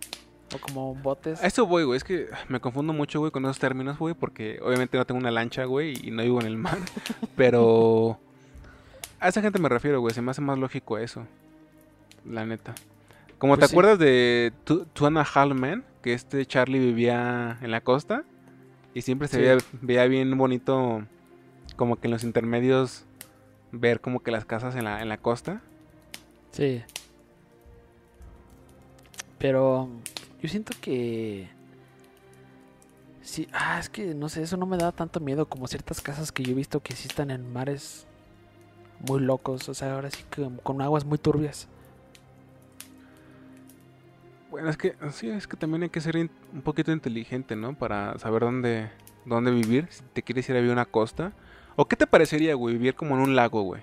o como botes. A eso voy, güey. Es que me confundo mucho, güey, con esos términos, güey. Porque obviamente no tengo una lancha, güey, y no vivo en el mar. pero a esa gente me refiero, güey. Se me hace más lógico eso. La neta. Como Pues te sí. acuerdas de Tu- Two and a Half Men, que este Charlie vivía en la costa. Y siempre se Sí. veía, veía bien bonito, como que en los intermedios, ver como que las casas en la, en la costa. Sí. Pero yo siento que... Sí, ah, es que no sé, eso no me da tanto miedo como ciertas casas que yo he visto que sí están en mares muy locos, o sea, ahora sí que con aguas muy turbias. Bueno, es que sí, es que también hay que ser un poquito inteligente, ¿no? Para saber dónde, dónde vivir. Si te quieres ir a vivir a una costa. ¿O qué te parecería, güey? Vivir como en un lago, güey.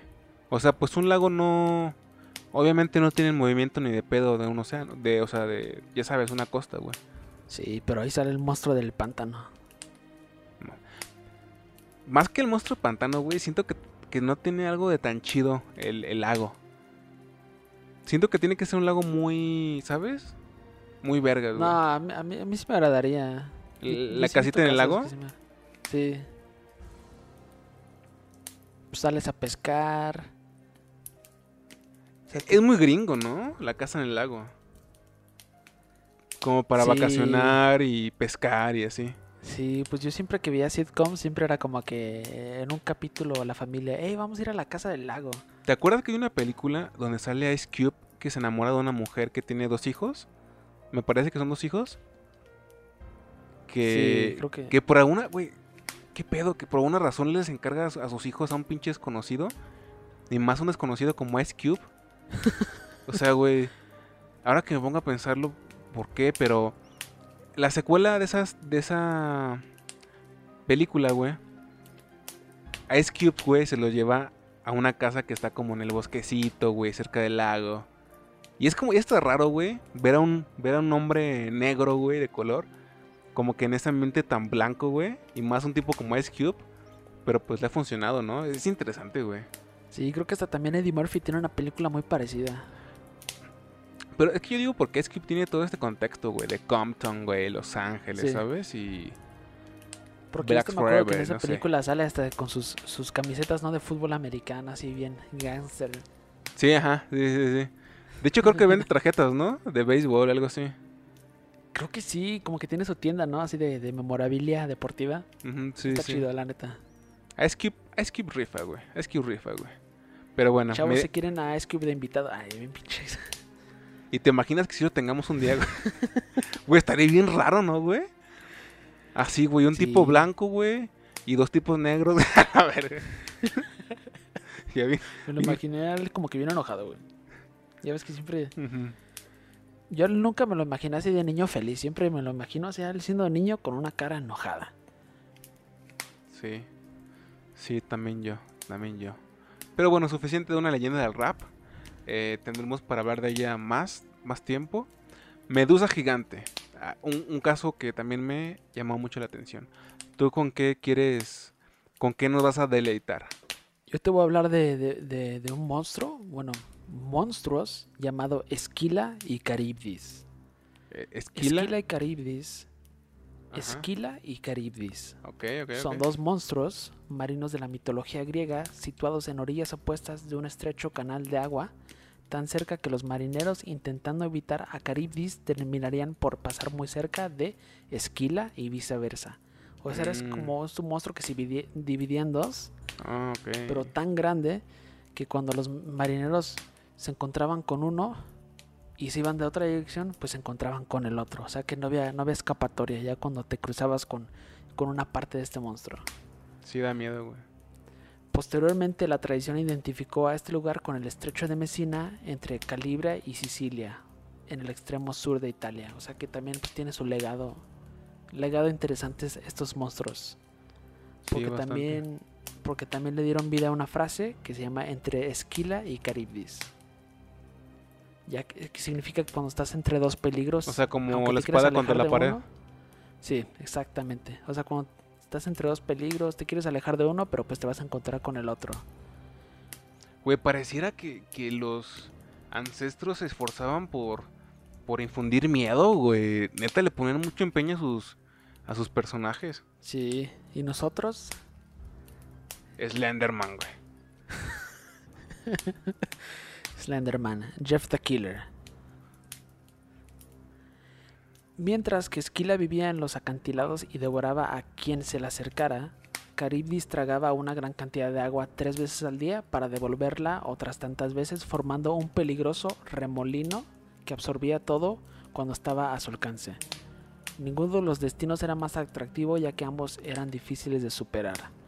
O sea, pues un lago no... Obviamente no tiene movimiento ni de pedo de un océano. De, o sea, de... Ya sabes, una costa, güey. Sí, pero ahí sale el monstruo del pantano. Más que el monstruo pantano, güey, siento que, que no tiene algo de tan chido el, el lago. Siento que tiene que ser un lago muy... ¿Sabes? Muy vergas, güey. No, a mí, a mí, a mí sí me agradaría. ¿La casita en el lago? sí me- Sí. Pues sales a pescar. Sea, Es muy gringo, ¿no? La casa en el lago. Como para Sí. vacacionar y pescar y así. Sí, pues yo siempre que veía sitcom siempre era como que en un capítulo la familia, hey, vamos a ir a la casa del lago. ¿Te acuerdas que hay una película donde sale Ice Cube que se enamora de una mujer que tiene dos hijos? Me parece que son dos hijos. Que, sí, creo que... que por alguna, güey, qué pedo, que por alguna razón les encarga a sus hijos a un pinche desconocido. Y más un desconocido como Ice Cube. O sea, güey, ahora que me pongo a pensarlo, ¿por qué? Pero la secuela de esas, de esa película, güey, Ice Cube, güey, se lo lleva a una casa que está como en el bosquecito, güey, cerca del lago. Y es como, y esto es raro, güey, ver a un, ver a un hombre negro, güey, de color, como que en ese ambiente tan blanco, güey, y más un tipo como Ice Cube, pero pues le ha funcionado, ¿no? Es interesante, güey. Sí, creo que hasta también Eddie Murphy tiene una película muy parecida. Pero es que yo digo porque Cube tiene todo este contexto, güey, de Compton, güey, Los Ángeles, Sí. ¿sabes? Y... Porque Black esto me acuerdo que en Forever, esa no sé. película sale hasta con sus, sus camisetas, ¿no? De fútbol americano, así bien gangster. Sí, ajá, sí, sí, sí. De hecho, creo que vende tarjetas, ¿no? De béisbol, algo así. Creo que sí, como que tiene su tienda, ¿no? Así de, de memorabilia deportiva. Ujú, sí, Está sí. chido, la neta. Ice Cube, Ice Cube rifa, güey. Ice Cube rifa, güey. Pero bueno, Chavos, me- si quieren a Ice Cube de invitado. Ay, bien pinches. ¿y te imaginas que si lo tengamos un día, güey? Güey, estaría bien raro, ¿no, güey? Así, güey, un tipo blanco, güey, y dos tipos negros. A ver. Ya vi. Me lo imaginé como que bien enojado, güey. Ya ves que siempre... Yo nunca me lo imaginé así de niño feliz. Siempre me lo imagino así siendo niño con una cara enojada. Sí. Sí, también yo. También yo. Pero bueno, suficiente de una leyenda del rap. Eh, tendremos para hablar de ella más, más tiempo. Medusa gigante. Ah, Un, un caso que también me llamó mucho la atención. ¿Tú con qué quieres, con qué nos vas a deleitar? Yo te voy a hablar de, de- de- de un monstruo, bueno, monstruos llamado Esquila y Caribdis. Eh, ¿Esquila? Esquila y Caribdis. Ajá. Esquila y Caribdis. Son dos monstruos marinos de la mitología griega situados en orillas opuestas de un estrecho canal de agua, tan cerca que los marineros intentando evitar a Caribdis terminarían por pasar muy cerca de Esquila y viceversa. O sea, es Mm. como es un monstruo que se dividía en dos, Ah, pero tan grande que cuando los marineros se encontraban con uno y se iban de otra dirección, pues se encontraban con el otro. O sea que no había, no había escapatoria ya cuando te cruzabas con, con una parte de este monstruo. Sí da miedo, güey. Posteriormente la tradición identificó a este lugar con el estrecho de Messina entre Calibria y Sicilia, en el extremo sur de Italia. O sea que también pues, tiene su legado, legado interesante es- estos monstruos. Sí, Porque bastante. también, porque también le dieron vida a una frase que se llama entre Esquila y Caribdis. Ya que, que significa que cuando estás entre dos peligros. O sea, como la espada contra la pared. uno- sí, exactamente. O sea, cuando estás entre dos peligros, te quieres alejar de uno, pero pues te vas a encontrar con el otro. Güey, pareciera que, que los ancestros se esforzaban por, por infundir miedo, güey. Neta, le ponían mucho empeño a sus, a sus personajes. Sí, y nosotros, Slenderman, güey. Slenderman, Jeff the Killer. Mientras que Esquila vivía en los acantilados y devoraba a quien se le acercara, Caribdis tragaba una gran cantidad de agua tres veces al día para devolverla otras tantas veces, formando un peligroso remolino que absorbía todo cuando estaba a su alcance. Ninguno de los destinos era más atractivo ya que ambos eran difíciles de superar.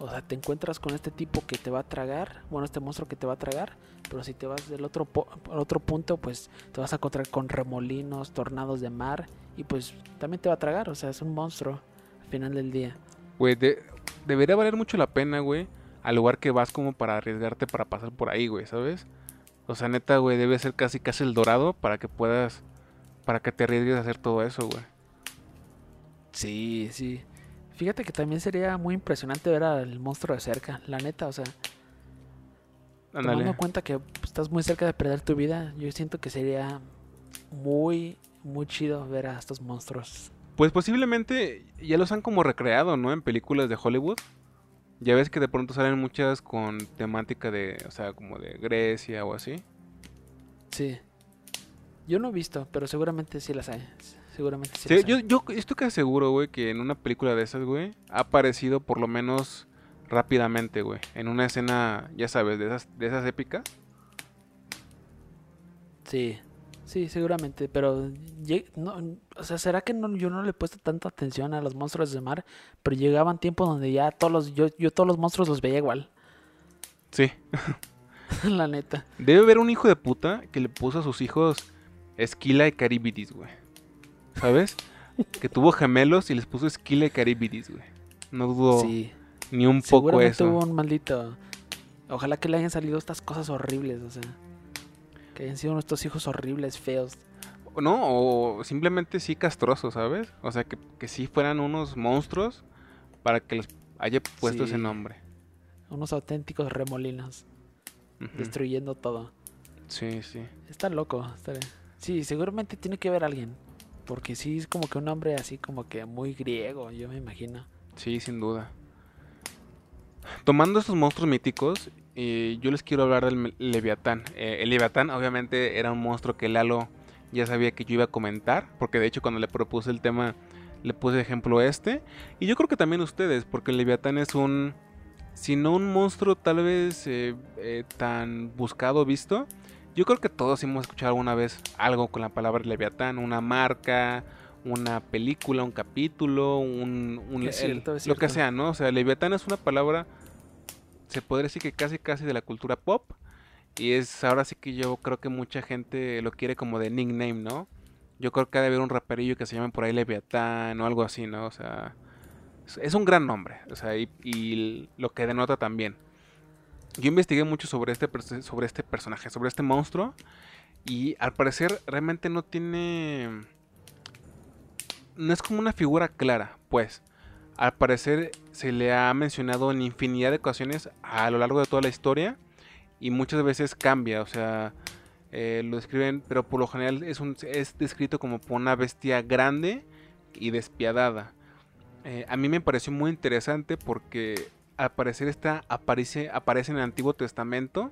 O sea, te encuentras con este tipo que te va a tragar, bueno, este monstruo que te va a tragar, pero si te vas del otro, po- al otro punto, pues te vas a encontrar con remolinos, tornados de mar, y pues también te va a tragar, o sea, es un monstruo al final del día. Güey, de- debería valer mucho la pena, güey, al lugar que vas como para arriesgarte para pasar por ahí, güey, ¿sabes? O sea, neta, güey, debe ser casi casi el dorado para que puedas, para que te arriesgues a hacer todo eso, güey. Sí, sí. Fíjate que también sería muy impresionante ver al monstruo de cerca, la neta, o sea, tomando Ándale. en cuenta que pues, estás muy cerca de perder tu vida, yo siento que sería muy, muy chido ver a estos monstruos. Pues posiblemente ya los han como recreado, ¿no? En películas de Hollywood. Ya ves que de pronto salen muchas con temática de, o sea, como de Grecia o así. Sí. Yo no he visto, pero seguramente sí las hay. Seguramente sí, yo, yo estoy casi seguro, güey, que en una película de esas, güey, ha aparecido por lo menos rápidamente, güey. En una escena, ya sabes, de esas, de esas épicas. Sí, sí, seguramente, pero no, o sea, será que no, yo no le he puesto tanta atención a los monstruos de mar, pero llegaban tiempos donde ya todos los, yo, yo todos los monstruos los veía igual, Sí. la neta. Debe haber un hijo de puta que le puso a sus hijos Esquila y Caribidis, güey. ¿Sabes? que tuvo gemelos y les puso Esquila y Caribidis, güey. No dudo Sí, ni un poco eso. hubo un maldito. Ojalá que le hayan salido estas cosas horribles, o sea, Que hayan sido nuestros hijos horribles, feos. No, o simplemente sí castrosos, ¿sabes? O sea, que, que sí fueran unos monstruos para que les haya puesto ese nombre. Unos auténticos remolinos, destruyendo todo. Sí, sí. Está loco. está- Sí, seguramente tiene que haber alguien. Porque sí es como que un hombre así como que muy griego, yo me imagino. Sí, sin duda. Tomando estos monstruos míticos, eh, yo les quiero hablar del Leviatán. Eh, el Leviatán obviamente era un monstruo que Lalo ya sabía que yo iba a comentar, porque de hecho cuando le propuse el tema le puse ejemplo este. Y yo creo que también ustedes, porque el Leviatán es un, si no un monstruo tal vez eh, eh, tan buscado, visto, yo creo que todos hemos escuchado alguna vez algo con la palabra Leviatán, una marca, una película, un capítulo, un, un- Es el- cierto, es lo que sea, ¿no? O sea, Leviatán es una palabra, se podría decir que casi casi de la cultura pop. Y es ahora sí que yo creo que mucha gente lo quiere como de nickname, ¿no? Yo creo que ha de haber un raperillo que se llame por ahí Leviatán o algo así, ¿no? O sea, es- es un gran nombre, o sea, y, y lo que denota también. Yo investigué mucho sobre este, sobre este personaje, sobre este monstruo, y al parecer realmente no tiene... No es como una figura clara, pues. Al parecer se le ha mencionado en infinidad de ocasiones a lo largo de toda la historia y muchas veces cambia, o sea, eh, lo describen, pero por lo general es, es descrito como una bestia grande y despiadada. Eh, a mí me pareció muy interesante porque al esta aparece, aparece en el Antiguo Testamento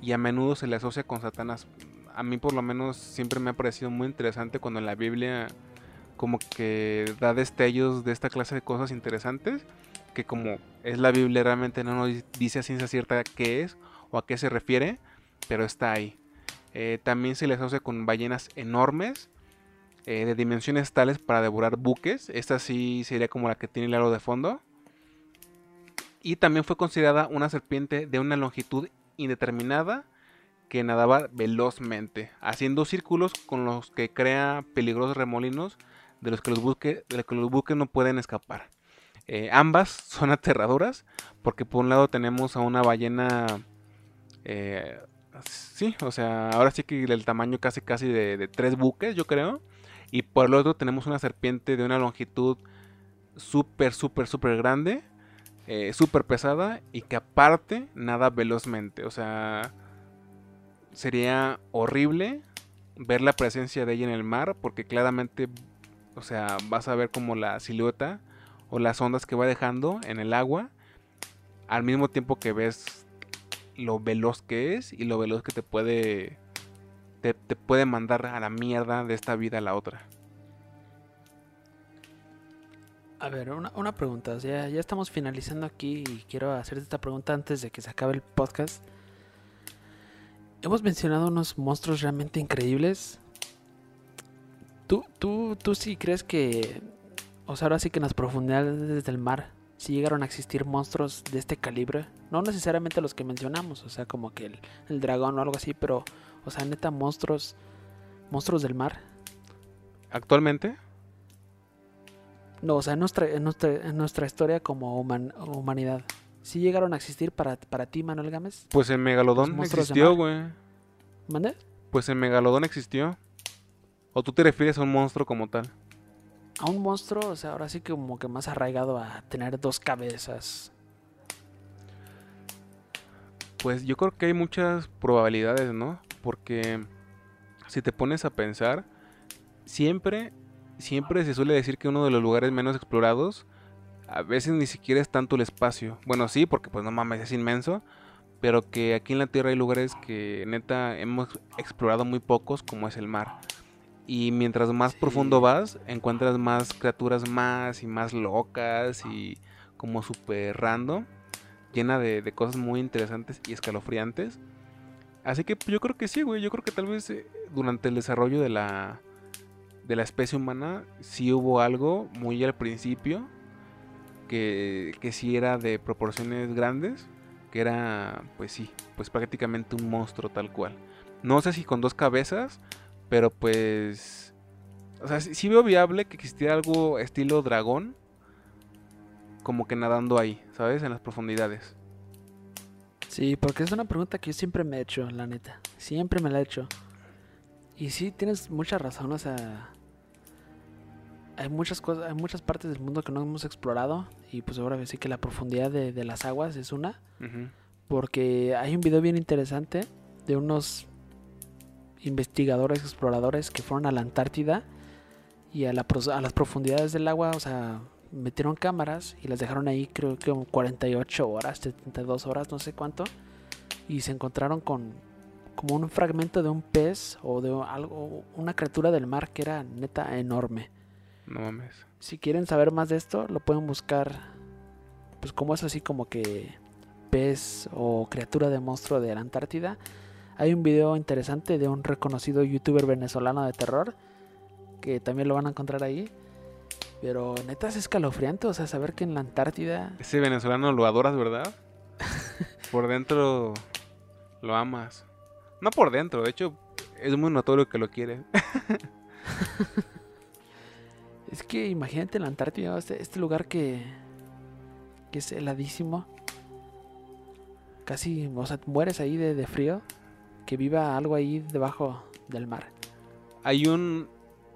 y a menudo se le asocia con Satanás. A mí por lo menos siempre me ha parecido muy interesante cuando la Biblia como que da destellos de esta clase de cosas interesantes que como es la Biblia realmente no nos dice a ciencia cierta qué es o a qué se refiere, pero está ahí. Eh, también se le asocia con ballenas enormes eh, de dimensiones tales para devorar buques. Esta sí sería como la que tiene el aro de fondo. Y también fue considerada una serpiente de una longitud indeterminada que nadaba velozmente, haciendo círculos con los que crea peligrosos remolinos de los que los, buque- de los, que los buques no pueden escapar. Eh, ambas son aterradoras porque por un lado tenemos a una ballena, eh, sí, o sea, ahora sí que del tamaño casi casi de, de tres buques, yo creo. Y por el otro tenemos una serpiente de una longitud súper, súper, súper grande, eh, súper pesada y que aparte nada velozmente. O sea, sería horrible ver la presencia de ella en el mar porque claramente, o sea, vas a ver como la silueta o las ondas que va dejando en el agua al mismo tiempo que ves lo veloz que es y lo veloz que te puede te, te puede mandar a la mierda de esta vida a la otra. A ver, una, una pregunta. sea, ya estamos finalizando aquí y quiero hacerte esta pregunta antes de que se acabe el podcast. Hemos mencionado unos monstruos realmente increíbles. ¿Tú, tú, tú sí crees que, o sea, ahora sí que en las profundidades del mar, sí llegaron a existir monstruos de este calibre? No necesariamente los que mencionamos, o sea, como que el, el dragón o algo así, pero, o sea, neta, monstruos, monstruos del mar. Actualmente, No, o sea, en nuestra, en nuestra, en nuestra historia como human- humanidad. ¿Sí llegaron a existir para, para ti, Manuel Gámez? pues el megalodón existió, güey. ¿Mande? Pues el megalodón existió. ¿O tú te refieres a un monstruo como tal? A un monstruo, o sea, ahora sí que como que más arraigado a tener dos cabezas. Pues yo creo que hay muchas probabilidades, ¿no? Porque si te pones a pensar, siempre, siempre se suele decir que uno de los lugares menos explorados, a veces ni siquiera es tanto el espacio. Bueno, sí, porque pues no mames, es inmenso. Pero que aquí en la Tierra hay lugares que neta hemos explorado muy pocos, como es el mar. Y mientras más Sí. profundo vas, encuentras más criaturas más y más locas y como súper random llena de, de cosas muy interesantes y escalofriantes. Así que pues, yo creo que sí, güey. Yo creo que tal vez eh, durante el desarrollo de la, de la especie humana sí hubo algo muy al principio que, que sí era de proporciones grandes. Que era, pues sí, pues prácticamente un monstruo tal cual. No sé si con dos cabezas, pero pues... O sea, sí, veo viable que existiera algo estilo dragón. Como que nadando ahí, ¿sabes? En las profundidades. Sí, porque es una pregunta que yo siempre me he hecho, la neta. Siempre me la he hecho. Y sí, tienes mucha razón, o sea, hay muchas cosas, hay muchas partes del mundo que no hemos explorado y pues ahora sí que la profundidad de, de las aguas es una, porque hay un video bien interesante de unos investigadores, exploradores que fueron a la Antártida y a, la, a las profundidades del agua, o sea, metieron cámaras y las dejaron ahí creo que como 48 horas, 72 horas, no sé cuánto, y se encontraron con como un fragmento de un pez o de algo, una criatura del mar que era neta enorme. No mames. Si quieren saber más de esto, lo pueden buscar, pues como es así como que pez o criatura de monstruo de la Antártida. Hay un video interesante de un reconocido youtuber venezolano de terror, que también lo van a encontrar ahí. Pero neta es escalofriante, o sea, saber que en la Antártida... Ese venezolano lo adoras, ¿verdad? por dentro lo amas. No por dentro, de hecho, es muy notorio que lo quiere. Es que imagínate la Antártida, este, este lugar que, que es heladísimo. Casi, o sea, mueres ahí de, de frío. Que viva algo ahí debajo del mar. Hay un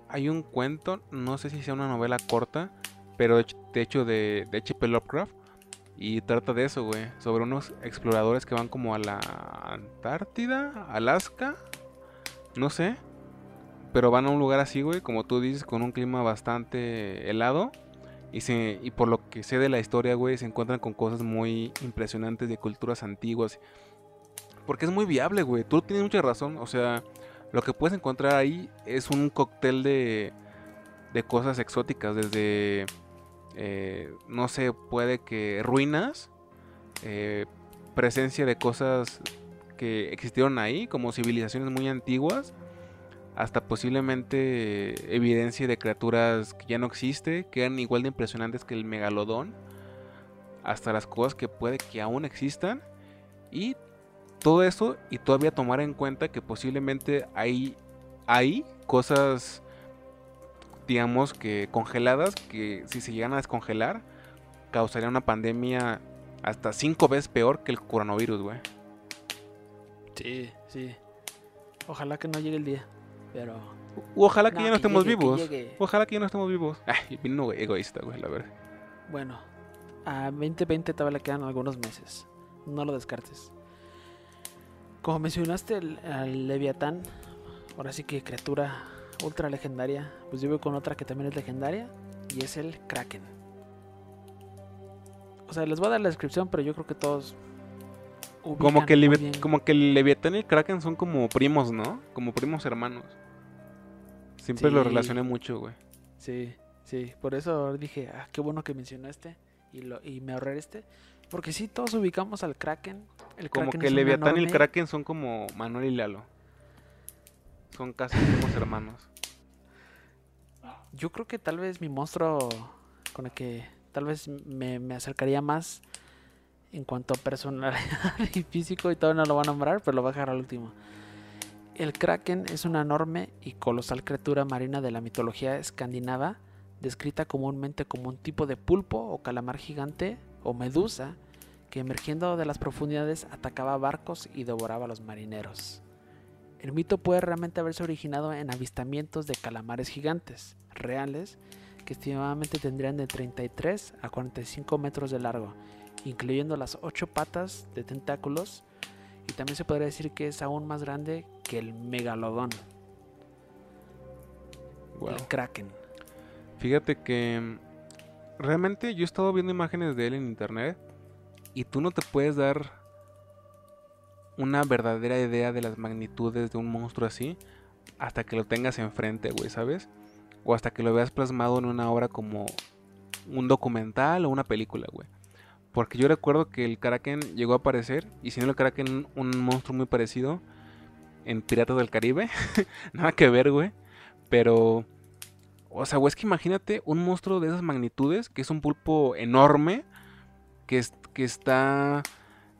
hay un cuento, no sé si sea una novela corta, pero de hecho- de de H.P. Lovecraft. Y trata de eso, güey. Sobre unos exploradores que van como a la Antártida, Alaska, no sé. Pero van a un lugar así, güey, como tú dices, con un clima bastante helado. Y, se, y por lo que sé de la historia, güey, se encuentran con cosas muy impresionantes de culturas antiguas. Porque es muy viable, güey. Tú tienes mucha razón. O sea, lo que puedes encontrar ahí es un cóctel de, de cosas exóticas. Desde, eh, no sé, puede que ruinas, eh, presencia de cosas que existieron ahí, como civilizaciones muy antiguas, hasta posiblemente evidencia de criaturas que ya no existe, que eran igual de impresionantes que el megalodón, hasta las cosas que puede que aún existan, y todo eso, y todavía tomar en cuenta que posiblemente hay, hay cosas, digamos que congeladas, que si se llegan a descongelar, causaría una pandemia hasta cinco veces peor que el coronavirus, güey. Sí, sí. Ojalá que no llegue el día. Pero. Ojalá que No, ya no que estemos llegue, vivos. Ojalá que ya no estemos vivos. Ay, vino egoísta, güey, la verdad. Bueno, a 2020 todavía le quedan algunos meses. No lo descartes. Como mencionaste al Leviatán, ahora sí que criatura ultra legendaria, pues yo voy con otra que también es legendaria y es el Kraken. O sea, les voy a dar la descripción, pero yo creo que todos Como que, como que el Leviatán y el Kraken son como primos, ¿no? Como primos hermanos. Siempre lo relacioné mucho, güey. Sí, sí, por eso dije, ah, qué bueno que mencionó este y, lo, y me ahorré este. Porque sí, todos ubicamos al Kraken. El Como Kraken que Leviatán y el Kraken son como Manuel y Lalo. Son casi primos hermanos. Yo creo que tal vez mi monstruo con el que tal vez me, me acercaría más en cuanto a personalidad y físico, y todavía no lo voy a nombrar, pero lo voy a dejar al último. El Kraken es una enorme y colosal criatura marina de la mitología escandinava, descrita comúnmente como un tipo de pulpo o calamar gigante o medusa que emergiendo de las profundidades atacaba barcos y devoraba a los marineros. El mito puede realmente haberse originado en avistamientos de calamares gigantes, reales, que estimadamente tendrían de 33 a 45 metros de largo, incluyendo las 8 patas de tentáculos, y también se podría decir que es aún más grande que el megalodón, Wow. el kraken. Fíjate que mm, realmente yo he estado viendo imágenes de él en internet y tú no te puedes dar una verdadera idea de las magnitudes de un monstruo así hasta que lo tengas enfrente, güey, ¿sabes? O hasta que lo veas plasmado en una obra como un documental o una película, güey. Porque yo recuerdo que el Kraken llegó a aparecer, y si no el Kraken, un monstruo muy parecido en Piratas del Caribe. Nada que ver, güey. Pero o sea, güey, es que imagínate un monstruo de esas magnitudes, que es un pulpo enorme, que, es- que está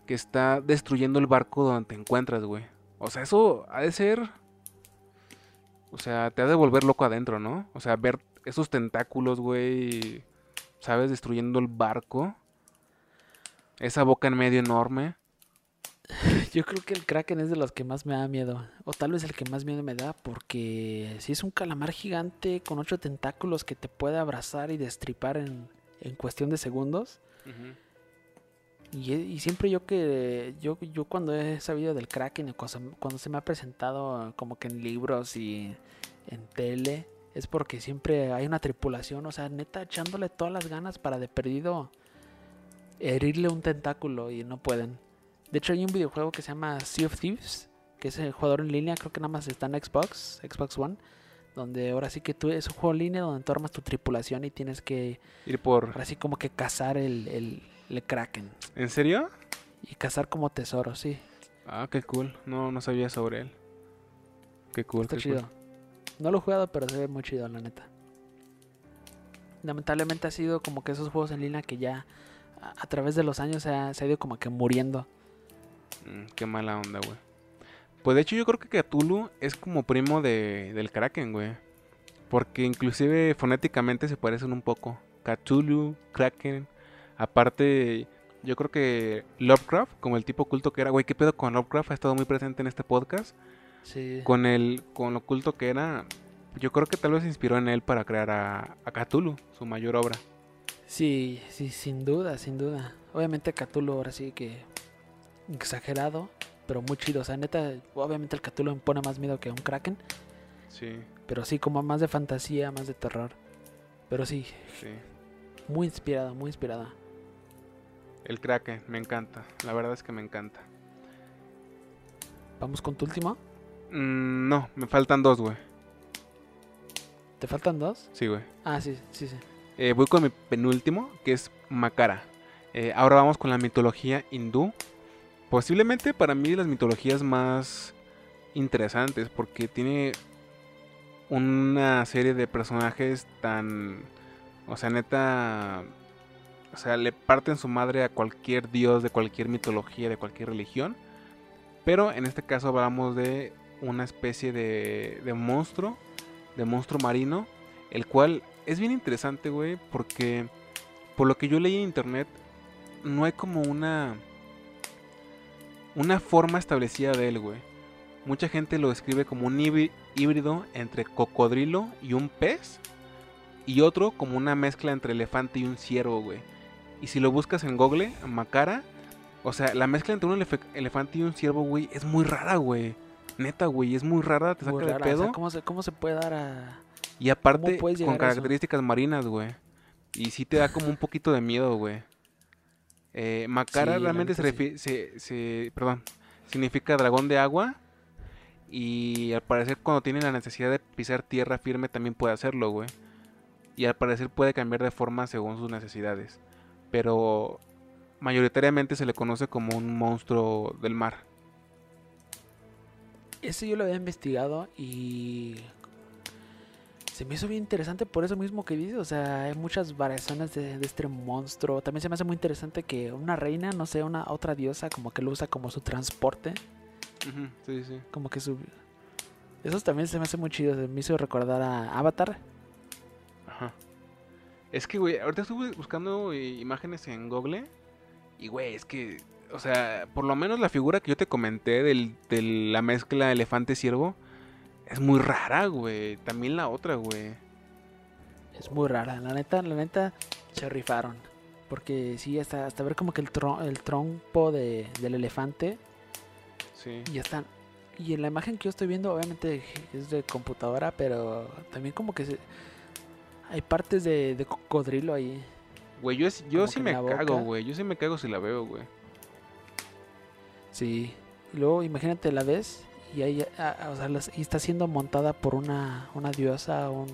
que está destruyendo el barco donde te encuentras, güey. O sea, eso ha de ser... O sea, te ha de volver loco adentro, ¿no? O sea, ver esos tentáculos, güey, ¿sabes? Destruyendo el barco. Esa boca en medio enorme. Yo creo que el Kraken es de los que más me da miedo. O tal vez el que más miedo me da porque si es un calamar gigante con ocho tentáculos que te puede abrazar y destripar en, en cuestión de segundos. Y, y, siempre yo que yo, yo cuando he sabido del Kraken, cuando, cuando se me ha presentado como que en libros y en tele, es porque siempre hay una tripulación, o sea, neta echándole todas las ganas para de perdido herirle un tentáculo y no pueden. De hecho hay un videojuego que se llama Sea of Thieves, que es el jugador en línea, creo que nada más está en Xbox, Xbox One, donde ahora sí que tú es un juego en línea donde tú armas tu tripulación y tienes que ir por ahora sí como que cazar el, el, el Kraken. ¿En serio? Y cazar como tesoro, sí. Ah, qué cool. No, no sabía sobre él. Qué cool. Está qué chido. cool. No lo he jugado, pero se ve muy chido, la neta. Lamentablemente ha sido como que esos juegos en línea que ya a, a través de los años se ha, se ha, ido como que muriendo. Mm, qué mala onda, güey. Pues de hecho yo creo que Cthulhu es como primo de, del Kraken, güey. Porque inclusive fonéticamente se parecen un poco. Cthulhu, Kraken. Aparte, yo creo que Lovecraft, como el tipo culto que era, güey, ¿qué pedo con Lovecraft? Ha estado muy presente en este podcast. Sí. Con el, con lo culto que era, yo creo que tal vez se inspiró en él para crear a, a Cthulhu, su mayor obra. Sí, sí, sin duda, sin duda. Obviamente Cthulhu ahora sí que exagerado, pero muy chido. O sea, neta, obviamente el Cthulhu me pone más miedo que un Kraken. Sí. Pero sí, como más de fantasía, más de terror. Pero sí, Sí. muy inspirada, muy inspirada. El Kraken, me encanta. La verdad es que me encanta. Vamos con tu último. Mm, no, me faltan dos, güey. ¿Te faltan dos? Sí, güey. Ah, sí, sí, sí. Eh, voy con mi penúltimo, que es Makara. Eh, ahora vamos con la mitología hindú. Posiblemente para mí las mitologías más interesantes, porque tiene una serie de personajes tan... O sea, neta... O sea, le parten su madre a cualquier dios de cualquier mitología, de cualquier religión. Pero en este caso hablamos de una especie de, de monstruo, de monstruo marino, el cual es bien interesante, güey, porque por lo que yo leí en internet, no hay como una una forma establecida de él, güey. Mucha gente lo describe como un híbri- híbrido entre cocodrilo y un pez, y otro como una mezcla entre elefante y un ciervo, güey. Y si lo buscas en Google, Macara, o sea, la mezcla entre un elefante y un ciervo, güey, es muy rara, güey. Neta, güey, es muy rara, te saca de o pedo. sea, ¿cómo, se, ¿Cómo se puede dar a...? Y aparte, con eso? características marinas, güey. Y sí te da como un poquito de miedo, güey. Eh, Macara Sí, realmente se, sí. se, se- Perdón. Significa dragón de agua. Y al parecer cuando tiene la necesidad de pisar tierra firme también puede hacerlo, güey. Y al parecer puede cambiar de forma según sus necesidades. Pero mayoritariamente se le conoce como un monstruo del mar. Ese yo lo había investigado y se me hizo bien interesante por eso mismo que dices. O sea, hay muchas variaciones de, de este monstruo. También se me hace muy interesante que una reina, no sé, una otra diosa, como que lo usa como su transporte. Ujú, Sí, sí. Como que su... Eso también se me hace muy chido. Se me hizo recordar a Avatar. Ajá. Es que, güey, ahorita estuve buscando eh, imágenes en Google. Y, güey, es que, o sea, por lo menos la figura que yo te comenté del, de la mezcla elefante-ciervo es muy rara, güey. También la otra, güey. Es muy rara. La neta, la neta, se rifaron. Porque sí, hasta, hasta ver como que el, tro- el trompo de, del elefante Sí. Y están. Y en la imagen que yo estoy viendo, obviamente es de computadora, pero también como que se- hay partes de, de cocodrilo ahí. Güey, yo, es- yo sí me cago, güey. Yo sí me cago si la veo, güey. Sí. Y luego imagínate la ves y ahí, ah, ah, o sea, las- y está siendo montada por una, una diosa un-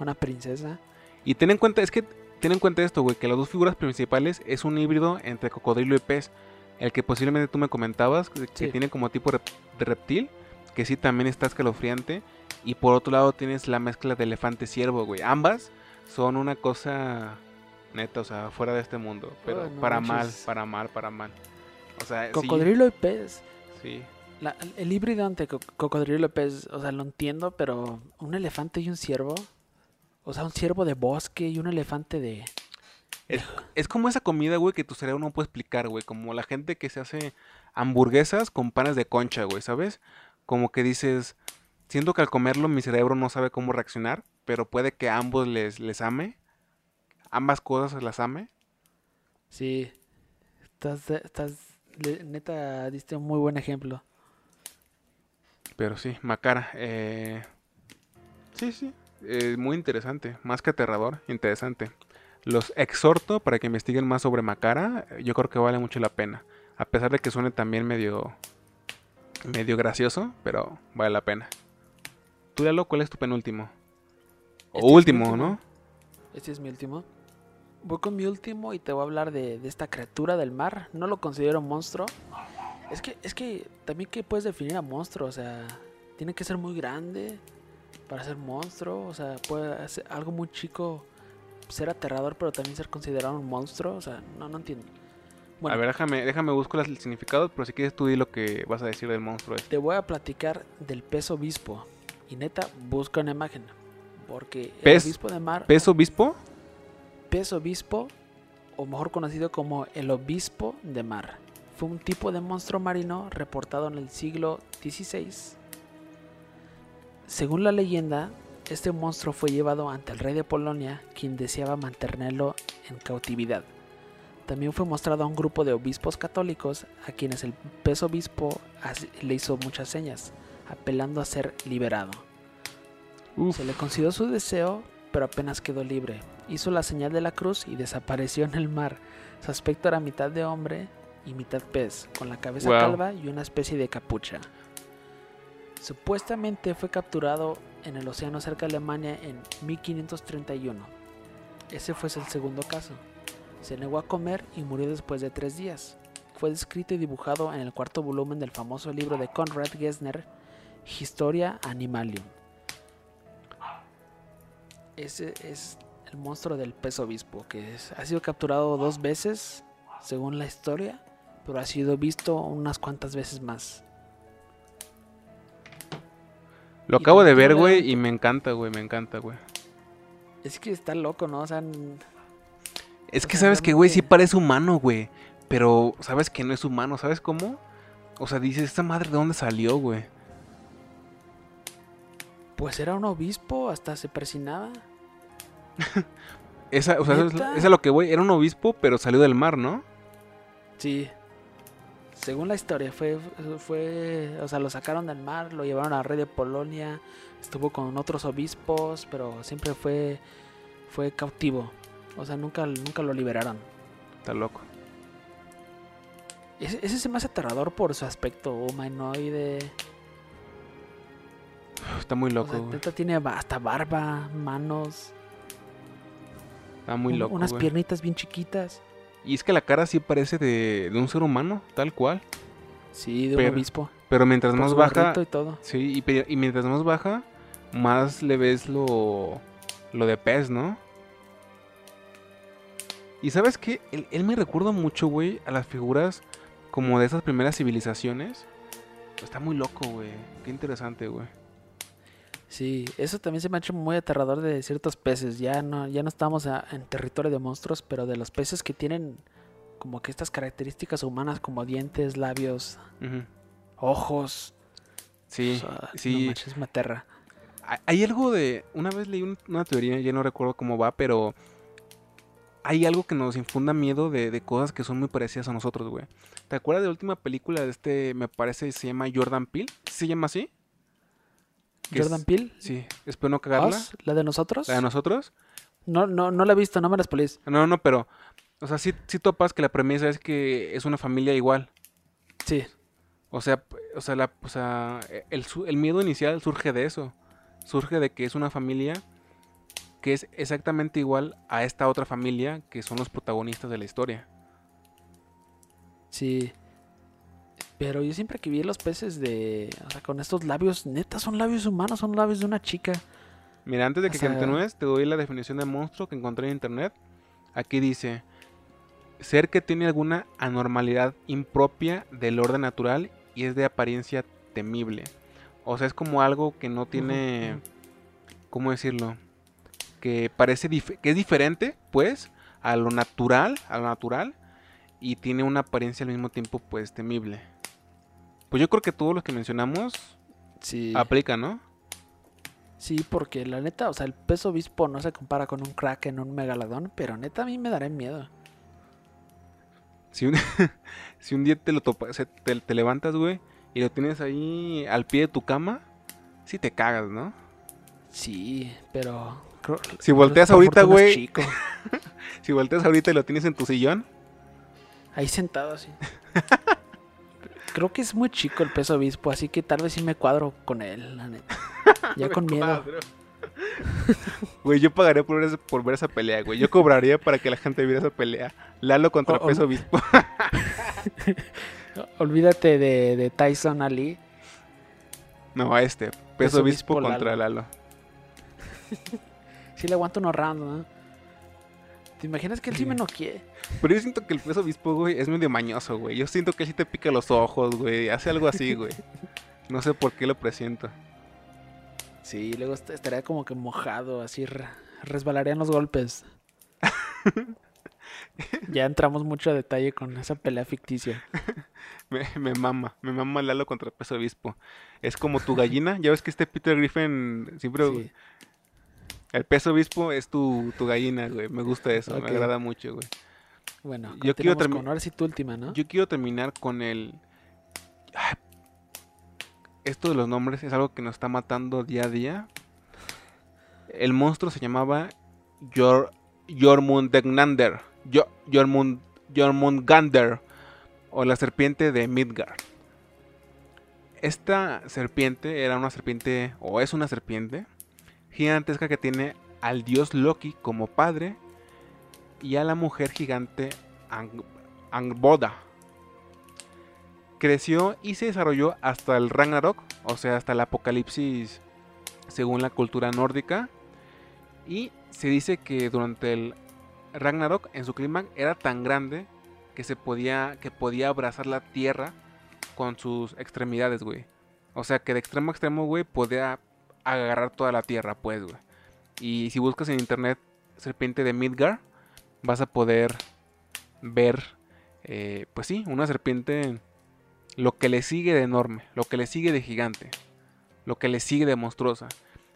una princesa. Y ten en cuenta, es que ten en cuenta esto, güey, que las dos figuras principales es un híbrido entre cocodrilo y pez. El que posiblemente tú me comentabas, que, Sí. tiene como tipo de reptil, que sí también está escalofriante. Y por otro lado tienes la mezcla de elefante-ciervo, güey. Ambas son una cosa neta, o sea, fuera de este mundo. Pero no para mal, para mal, para mal. O sea, sí, Cocodrilo y pez. Sí, La- el híbrido co- cocodrilo pez, o sea, lo entiendo, pero un elefante y un ciervo. O sea, un ciervo de bosque y un elefante de, Es, es como esa comida, güey, que tu cerebro no puede explicar, güey. Como la gente que se hace hamburguesas con panes de concha, güey, ¿sabes? Como que dices, siento que al comerlo mi cerebro no sabe cómo reaccionar, pero puede que a ambos les, les ame. Ambas cosas las ame. Sí. Estás, estás, neta, diste un muy buen ejemplo. Pero sí, Macara. eh, Sí, sí. eh, muy interesante. Más que aterrador, interesante. Los exhorto para que investiguen más sobre Macara. Yo creo que vale mucho la pena. A pesar de que suene también medio. medio gracioso, pero vale la pena. Tú, Lalo, ¿cuál es tu penúltimo? O Este último. ¿no? Este es mi último. Voy con mi último y te voy a hablar de, de esta criatura del mar. No lo considero monstruo. Es que, es que también que puedes definir a monstruo, o sea, tiene que ser muy grande para ser monstruo, o sea, puede ser algo muy chico ser aterrador, pero también ser considerado un monstruo, o sea, no, no entiendo. Bueno, A ver, déjame, déjame buscar el significado, pero si quieres tú di lo que vas a decir del monstruo este. te voy a platicar del pez obispo. Y neta, busca una imagen. Porque el obispo de mar. ¿Pez obispo? pez obispo, o mejor conocido como el obispo de mar. Fue un tipo de monstruo marino reportado en el siglo XVI. Según la leyenda, este monstruo fue llevado ante el rey de Polonia, quien deseaba mantenerlo en cautividad. También fue mostrado a un grupo de obispos católicos a quienes el pez obispo le hizo muchas señas, apelando a ser liberado. Uf. Se le concedió su deseo, pero apenas quedó libre. Hizo la señal de la cruz y desapareció en el mar. Su aspecto era mitad de hombre y mitad pez, con la cabeza Wow. calva y una especie de capucha. Supuestamente fue capturado en el océano cerca de Alemania en 1531. Ese fue el segundo caso. Se negó a comer y murió después de tres días. Fue descrito y dibujado en el cuarto volumen del famoso libro de Conrad Gessner, Historia Animalium. Ese es el monstruo del pez obispo, que es- ha sido capturado dos veces, según la historia, pero ha sido visto unas cuantas veces más. Lo acabo de ver, güey, y me encanta, güey, me encanta, güey. Es que está loco, ¿no? O sea, Es O que sea, sabes que, güey, sí parece humano, güey. Pero sabes que no es humano, ¿sabes cómo? O sea, dices, ¿esta madre de dónde salió, güey? pues era un obispo, hasta se persinaba. Esa, o sea, eso es, lo que voy. Era un obispo, pero salió del mar, ¿no? Sí. Según la historia, fue, fue, o sea, lo sacaron del mar, lo llevaron al rey de Polonia, estuvo con otros obispos, pero siempre fue, fue cautivo. O sea, nunca, nunca lo liberaron. Está loco. Ese, ese se me hace aterrador por su aspecto humanoide. Está muy O loco, sea, neta tiene hasta barba, manos, Está muy loco, unas güey. piernitas bien chiquitas. Y es que la cara sí parece de, de un ser humano, tal cual. Sí, de Pero- un obispo. Pero mientras por más baja, y todo. sí, y mientras más baja, más le ves lo, lo de pez, ¿no? Y sabes qué, él, él me recuerda mucho, güey, a las figuras como de esas primeras civilizaciones. Está muy loco, güey. Qué interesante, güey. Sí, eso también se me ha hecho muy aterrador de ciertos peces. Ya no, ya no estamos a- en territorio de monstruos, pero de los peces que tienen como que estas características humanas como dientes, labios, ojos. Sí, o sea, No sí. manches, me aterra. Hay- algo de. Una vez leí un- una teoría, ya no recuerdo cómo va, pero. Hay algo que nos infunda miedo de, de cosas que son muy parecidas a nosotros, güey. ¿Te acuerdas de la última película de este, me parece, se llama Jordan Peele? ¿Sí ¿Se llama así? Jordan Peele, Sí, espero no cagarla. Us, la de nosotros. ¿La de nosotros? No, no, no la he visto, no me las polis. No, no, pero. O sea, sí, sí topas que la premisa es que es una familia igual. Sí, O sea, o sea, la, o sea el, su- el miedo inicial surge de eso. Surge de que es una familia que es exactamente igual a esta otra familia que son los protagonistas de la historia. sí. Pero yo siempre que vi los peces de, o sea, con estos labios, neta, son labios humanos, son labios de una chica. Mira, antes de que sea- continúes, te doy la definición de monstruo que encontré en internet. Aquí dice: ser que tiene alguna anormalidad impropia del orden natural y es de apariencia temible. O sea, es como algo que no tiene. ¿Cómo decirlo? Que parece que es diferente, pues, a lo natural, a lo natural, y tiene una apariencia al mismo tiempo, pues, temible. Pues yo creo que todos los que mencionamos Sí. aplican, ¿no? Sí, porque la neta, o sea, el peso obispo no se compara con un kraken, un megalodón, pero neta a mí me daré miedo. Si un, si un día te lo topas, se- te, te levantas, güey, y lo tienes ahí al pie de tu cama, sí te cagas, ¿no? Sí, pero... creo- Si volteas ahorita, güey. chico. Si volteas ahorita y lo tienes en tu sillón, Ahí sentado así. Creo que es muy chico el peso obispo, así que tal vez sí me cuadro con él, la neta. Ya con miedo. Güey, yo pagaría por ver, esa, por ver esa pelea, güey. Yo cobraría para que la gente viera esa pelea. Lalo contra O- o- Peso Obispo. Olvídate de, de Tyson Ali. No, a este. Peso, Peso Obispo, Obispo, contra Lalo. Sí le aguanto unos rounds, ¿no? ¿Te imaginas que él sí me noquee? Pero yo siento que el Peso Obispo, güey, es medio mañoso, güey. Yo siento que él sí te pica los ojos, güey. Hace algo así, güey. No sé por qué lo presiento. Sí, luego est- estaría como que mojado, así re- resbalarían los golpes. ya entramos mucho a detalle con esa pelea ficticia. Me, me mama, me mama Lalo contra Peso Obispo. Es como tu gallina. Ya ves que este Peter Griffin siempre... Sí. El Peso Obispo es tu, tu gallina, güey. Me gusta eso, me agrada mucho, güey. Bueno, Yo quiero con ahora sí tu última, ¿no? Yo quiero terminar con el... Esto de los nombres es algo que nos está matando día a día. El monstruo se llamaba Yor Jormungandr. Jormund- Jormungandr. O la serpiente de Midgard. Esta serpiente era una serpiente, o es una serpiente, gigantesca que tiene al dios Loki como padre y a la mujer gigante Ang- Angboda. Creció y se desarrolló hasta el Ragnarok, o sea, hasta el apocalipsis según la cultura nórdica. Y se dice que durante el Ragnarok, en su clima, era tan grande que se podía, que podía abrazar la tierra con sus extremidades, güey. O sea, que de extremo a extremo, güey, podía agarrar toda la tierra, pues, güey. Y si buscas en internet serpiente de Midgar, vas a poder ver, eh, pues sí, una serpiente, lo que le sigue de enorme, lo que le sigue de gigante, lo que le sigue de monstruosa.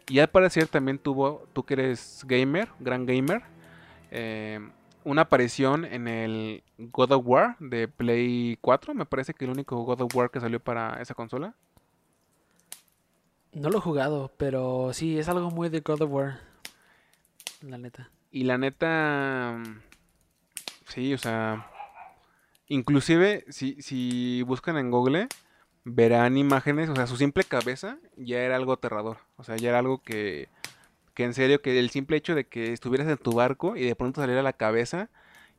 Y al parecer también tuvo, tú que eres gamer, gran gamer, eh, una aparición en el God of War de Play 4, me parece que el único God of War que salió para esa consola. No lo he jugado, pero sí, es algo muy de God of War. La neta. Y la neta, sí, o sea, inclusive si, si buscan en Google, verán imágenes, o sea, su simple cabeza ya era algo aterrador, o sea, ya era algo que, que en serio, que el simple hecho de que estuvieras en tu barco y de pronto saliera la cabeza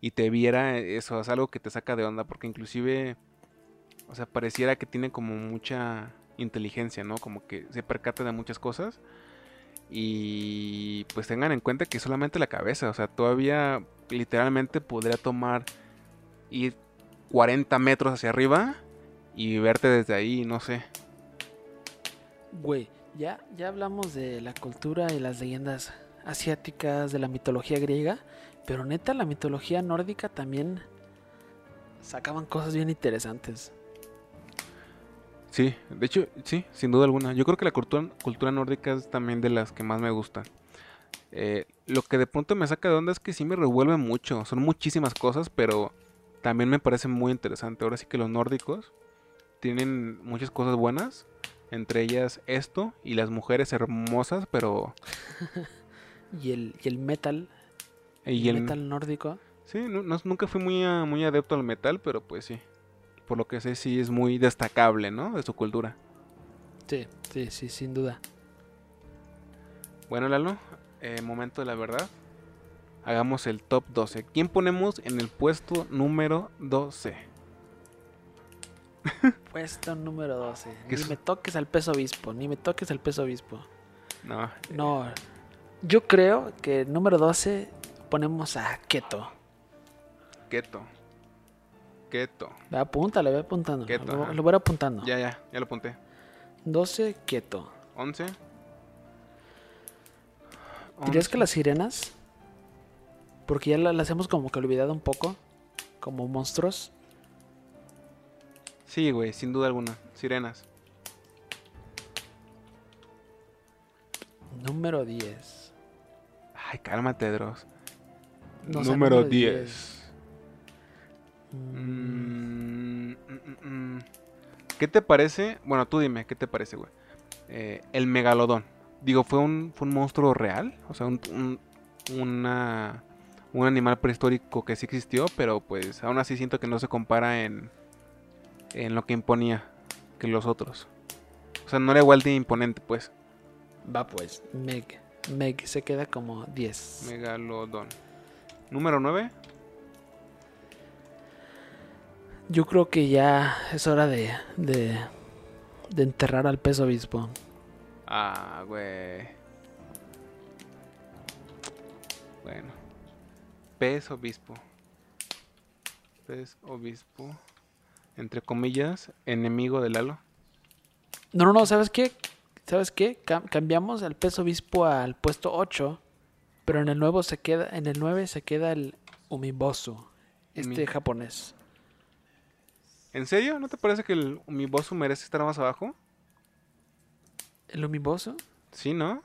y te viera, eso es algo que te saca de onda, porque inclusive, o sea, pareciera que tiene como mucha inteligencia, ¿no? Como que se percata de muchas cosas. Y pues tengan en cuenta que solamente la cabeza, o sea, todavía literalmente podría tomar ir 40 metros hacia arriba y verte desde ahí, no sé. Güey, ya, ya hablamos de la cultura y las leyendas asiáticas, de la mitología griega, pero neta la mitología nórdica también sacaban cosas bien interesantes. Sí, de hecho, sí, sin duda alguna. Yo creo que la cultura, cultura nórdica es también de las que más me gustan. Eh, lo que de pronto me saca de onda es que sí me revuelve mucho. Son muchísimas cosas, pero también me parece muy interesante. Ahora sí que los nórdicos tienen muchas cosas buenas. Entre ellas esto y las mujeres hermosas, pero... Y el, y el metal, Y el el, metal nórdico. Sí, no- no- nunca fui muy, a- muy adepto al metal, pero pues sí. Por lo que sé, sí es muy destacable, ¿no? De su cultura. Sí, sí, sí, sin duda. Bueno, Lalo, eh, momento de la verdad. Hagamos el top 12. ¿Quién ponemos en el puesto número 12? Puesto número 12. ¿Qué Ni es? me toques al peso obispo, ni me toques al peso obispo. No, No, yo creo que número 12 ponemos a Keto. Keto. Keto. Ve, apúntale, ve apuntando. Keto, lo, lo voy apuntando. Ya, ya, ya lo apunté. 12, Keto. 11. ¿Dirías que 11. las sirenas? Porque ya la, la hacemos como que olvidada un poco. Como monstruos. Sí, güey, sin duda alguna. Sirenas. Número 10. Ay, cálmate, Dross. No número 10. Mm, Mm, mm. ¿Qué te parece? Bueno, tú dime, ¿qué te parece, güey? Eh, el megalodón. Digo, ¿fue un, ¿fue un monstruo real? O sea, un, un- una, un animal prehistórico que sí existió, pero pues aún así siento que no se compara en, en lo que imponía que los otros. O sea, no era igual de imponente, pues. Va pues. Meg. Meg se queda como 10. Megalodón. Número 9. Yo creo que ya es hora de, de, de enterrar al pez obispo. Ah, güey. Bueno. Pez obispo. Pez obispo. Entre comillas, enemigo de Lalo. No, no, no, ¿sabes qué? ¿Sabes qué? Cam- cambiamos al pez obispo al puesto 8, pero en el nuevo se queda, en el 9 se queda el Umibosu, este japonés. ¿En serio? ¿No te parece que el Umibosu merece estar más abajo? ¿El Umibosu? Sí, ¿no?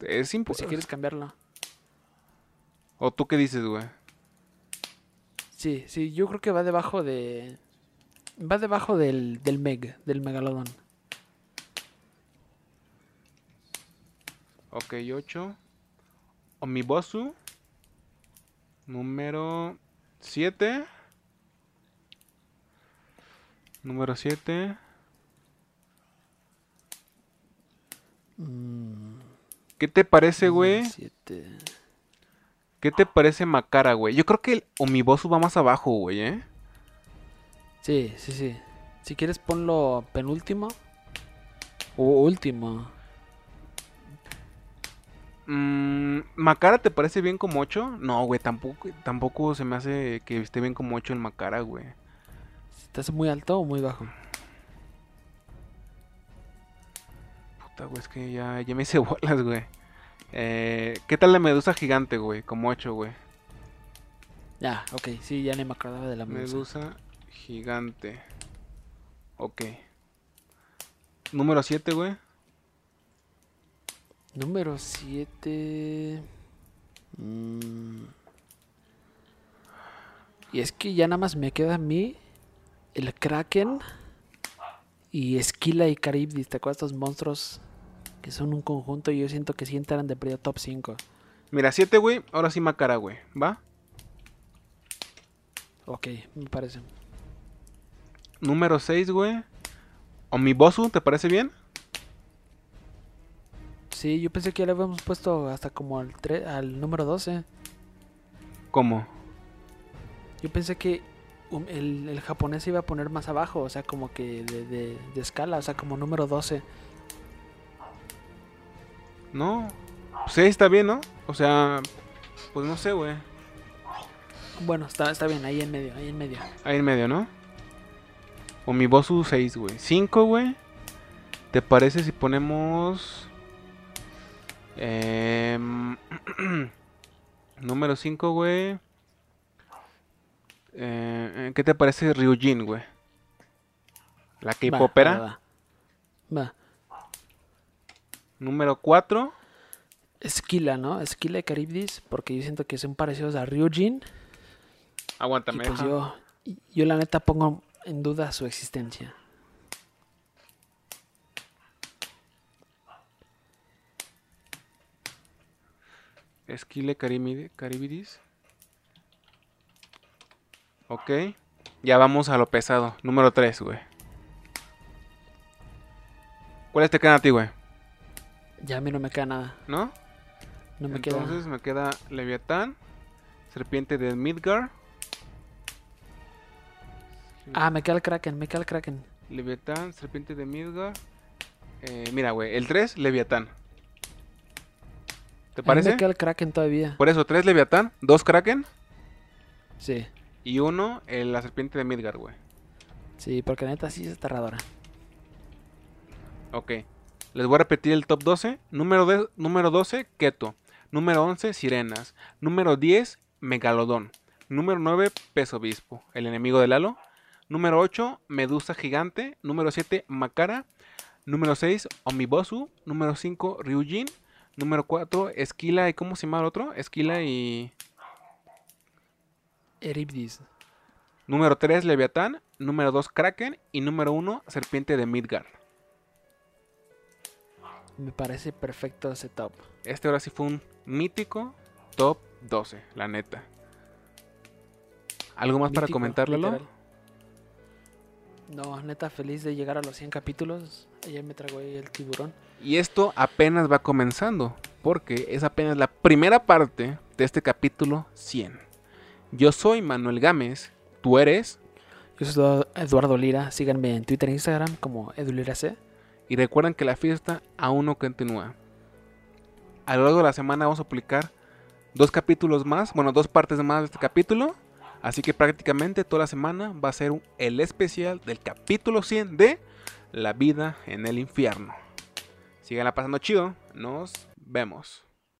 Es Pues imposible. si quieres cambiarlo. ¿O tú qué dices, güey? Sí, sí, yo creo que va debajo de... Va debajo del, del Meg, del Megalodón. Ok, 8. Omibosu. Número 7. Número 7. Mm, ¿Qué te parece, güey? ¿Qué te parece Macara, güey? Yo creo que el Omibosu va más abajo, güey, ¿eh? Sí, sí, sí. Si quieres ponlo penúltimo o último. Mm, ¿Macara te parece bien como 8? No, güey, tampoco, tampoco se me hace que esté bien como 8 el Macara, güey. ¿Estás muy alto o muy bajo? Puta, güey, es que ya, ya me hice bolas, güey. Eh, ¿Qué tal la medusa gigante, güey? Como 8, güey. Ya, ok, sí, ya ni me acordaba de la medusa. Medusa gigante. Ok. Número 7, güey. Número 7. Mm. Y es que ya nada más me queda a mí el Kraken y Esquila y Caribdis. ¿Te acuerdas estos monstruos que son un conjunto? Y yo siento que sí entran de periodo top 5. Mira, 7, güey. Ahora sí Macara, güey. ¿Va? Ok, me parece. Número 6, güey. Omibosu, ¿te parece bien? Sí, yo pensé que ya le habíamos puesto hasta como al, al número 12. ¿Cómo? Yo pensé que el, el japonés se iba a poner más abajo, o sea, como que de, de- de escala, o sea, como número 12. No. Pues 6 está bien, ¿no? O sea, pues no sé, güey. Bueno, está, está bien, ahí en medio, ahí en medio. Ahí en medio, ¿no? Omibosu 6, güey. 5, güey. ¿Te parece si ponemos... em, número 5, güey. Eh, ¿Qué te parece Ryujin, güey? La K-popera. Va, va. Va. Número 4. Esquila, ¿no? Esquila y Caribdis, porque yo siento que son parecidos a Ryujin. Y Aguántame. pues deja. yo, y- yo la neta pongo en duda su existencia. Esquile Caribidi- Caribidis. Ok. Ya vamos a lo pesado. Número 3, güey. ¿Cuáles te quedan a ti, güey? Ya a mí no me queda nada. ¿No? No me Entonces me queda Leviatán, Serpiente de Midgar, queda. Ah, me queda el Kraken, me queda el Kraken. Leviatán, Serpiente de Midgar. Eh, mira, güey, el 3, Leviatán. ¿Te A mí parece? me queda el Kraken todavía. Por eso, 3 Leviatán, 2 Kraken Sí, y 1 la Serpiente de Midgar, güey. sí, porque neta sí es aterradora. Ok. Les voy a repetir el top 12. Número, de- número 12, Keto. Número 11, Sirenas. Número 10, Megalodón. Número 9, Peso Obispo, el enemigo del halo. Número 8, Medusa Gigante. Número 7, Makara. Número 6, Omibosu. Número 5, Ryujin. Número 4, Esquila y... ¿Cómo se llama el otro? Esquila y... Eribdis. Número 3, Leviatán. Número 2, Kraken. Y número 1, Serpiente de Midgar. Me parece perfecto ese top. Este ahora sí fue un mítico top 12, la neta. ¿Algo más para comentarlo? literal. No, neta, feliz de llegar a los 100 capítulos. Ayer me tragó ahí el tiburón. Y esto apenas va comenzando, porque es apenas la primera parte de este capítulo 100. Yo soy Manuel Gámez, tú eres, Yo soy Edu- Eduardo Lira. Síganme en Twitter e Instagram como EduLiraC. y recuerden que la fiesta aún no continúa. A lo largo de la semana vamos a publicar dos capítulos más, bueno, dos partes más de este capítulo. Así que prácticamente toda la semana va a ser un- el especial del capítulo 100 de La vida en el infierno. Síganla pasando chido, nos vemos.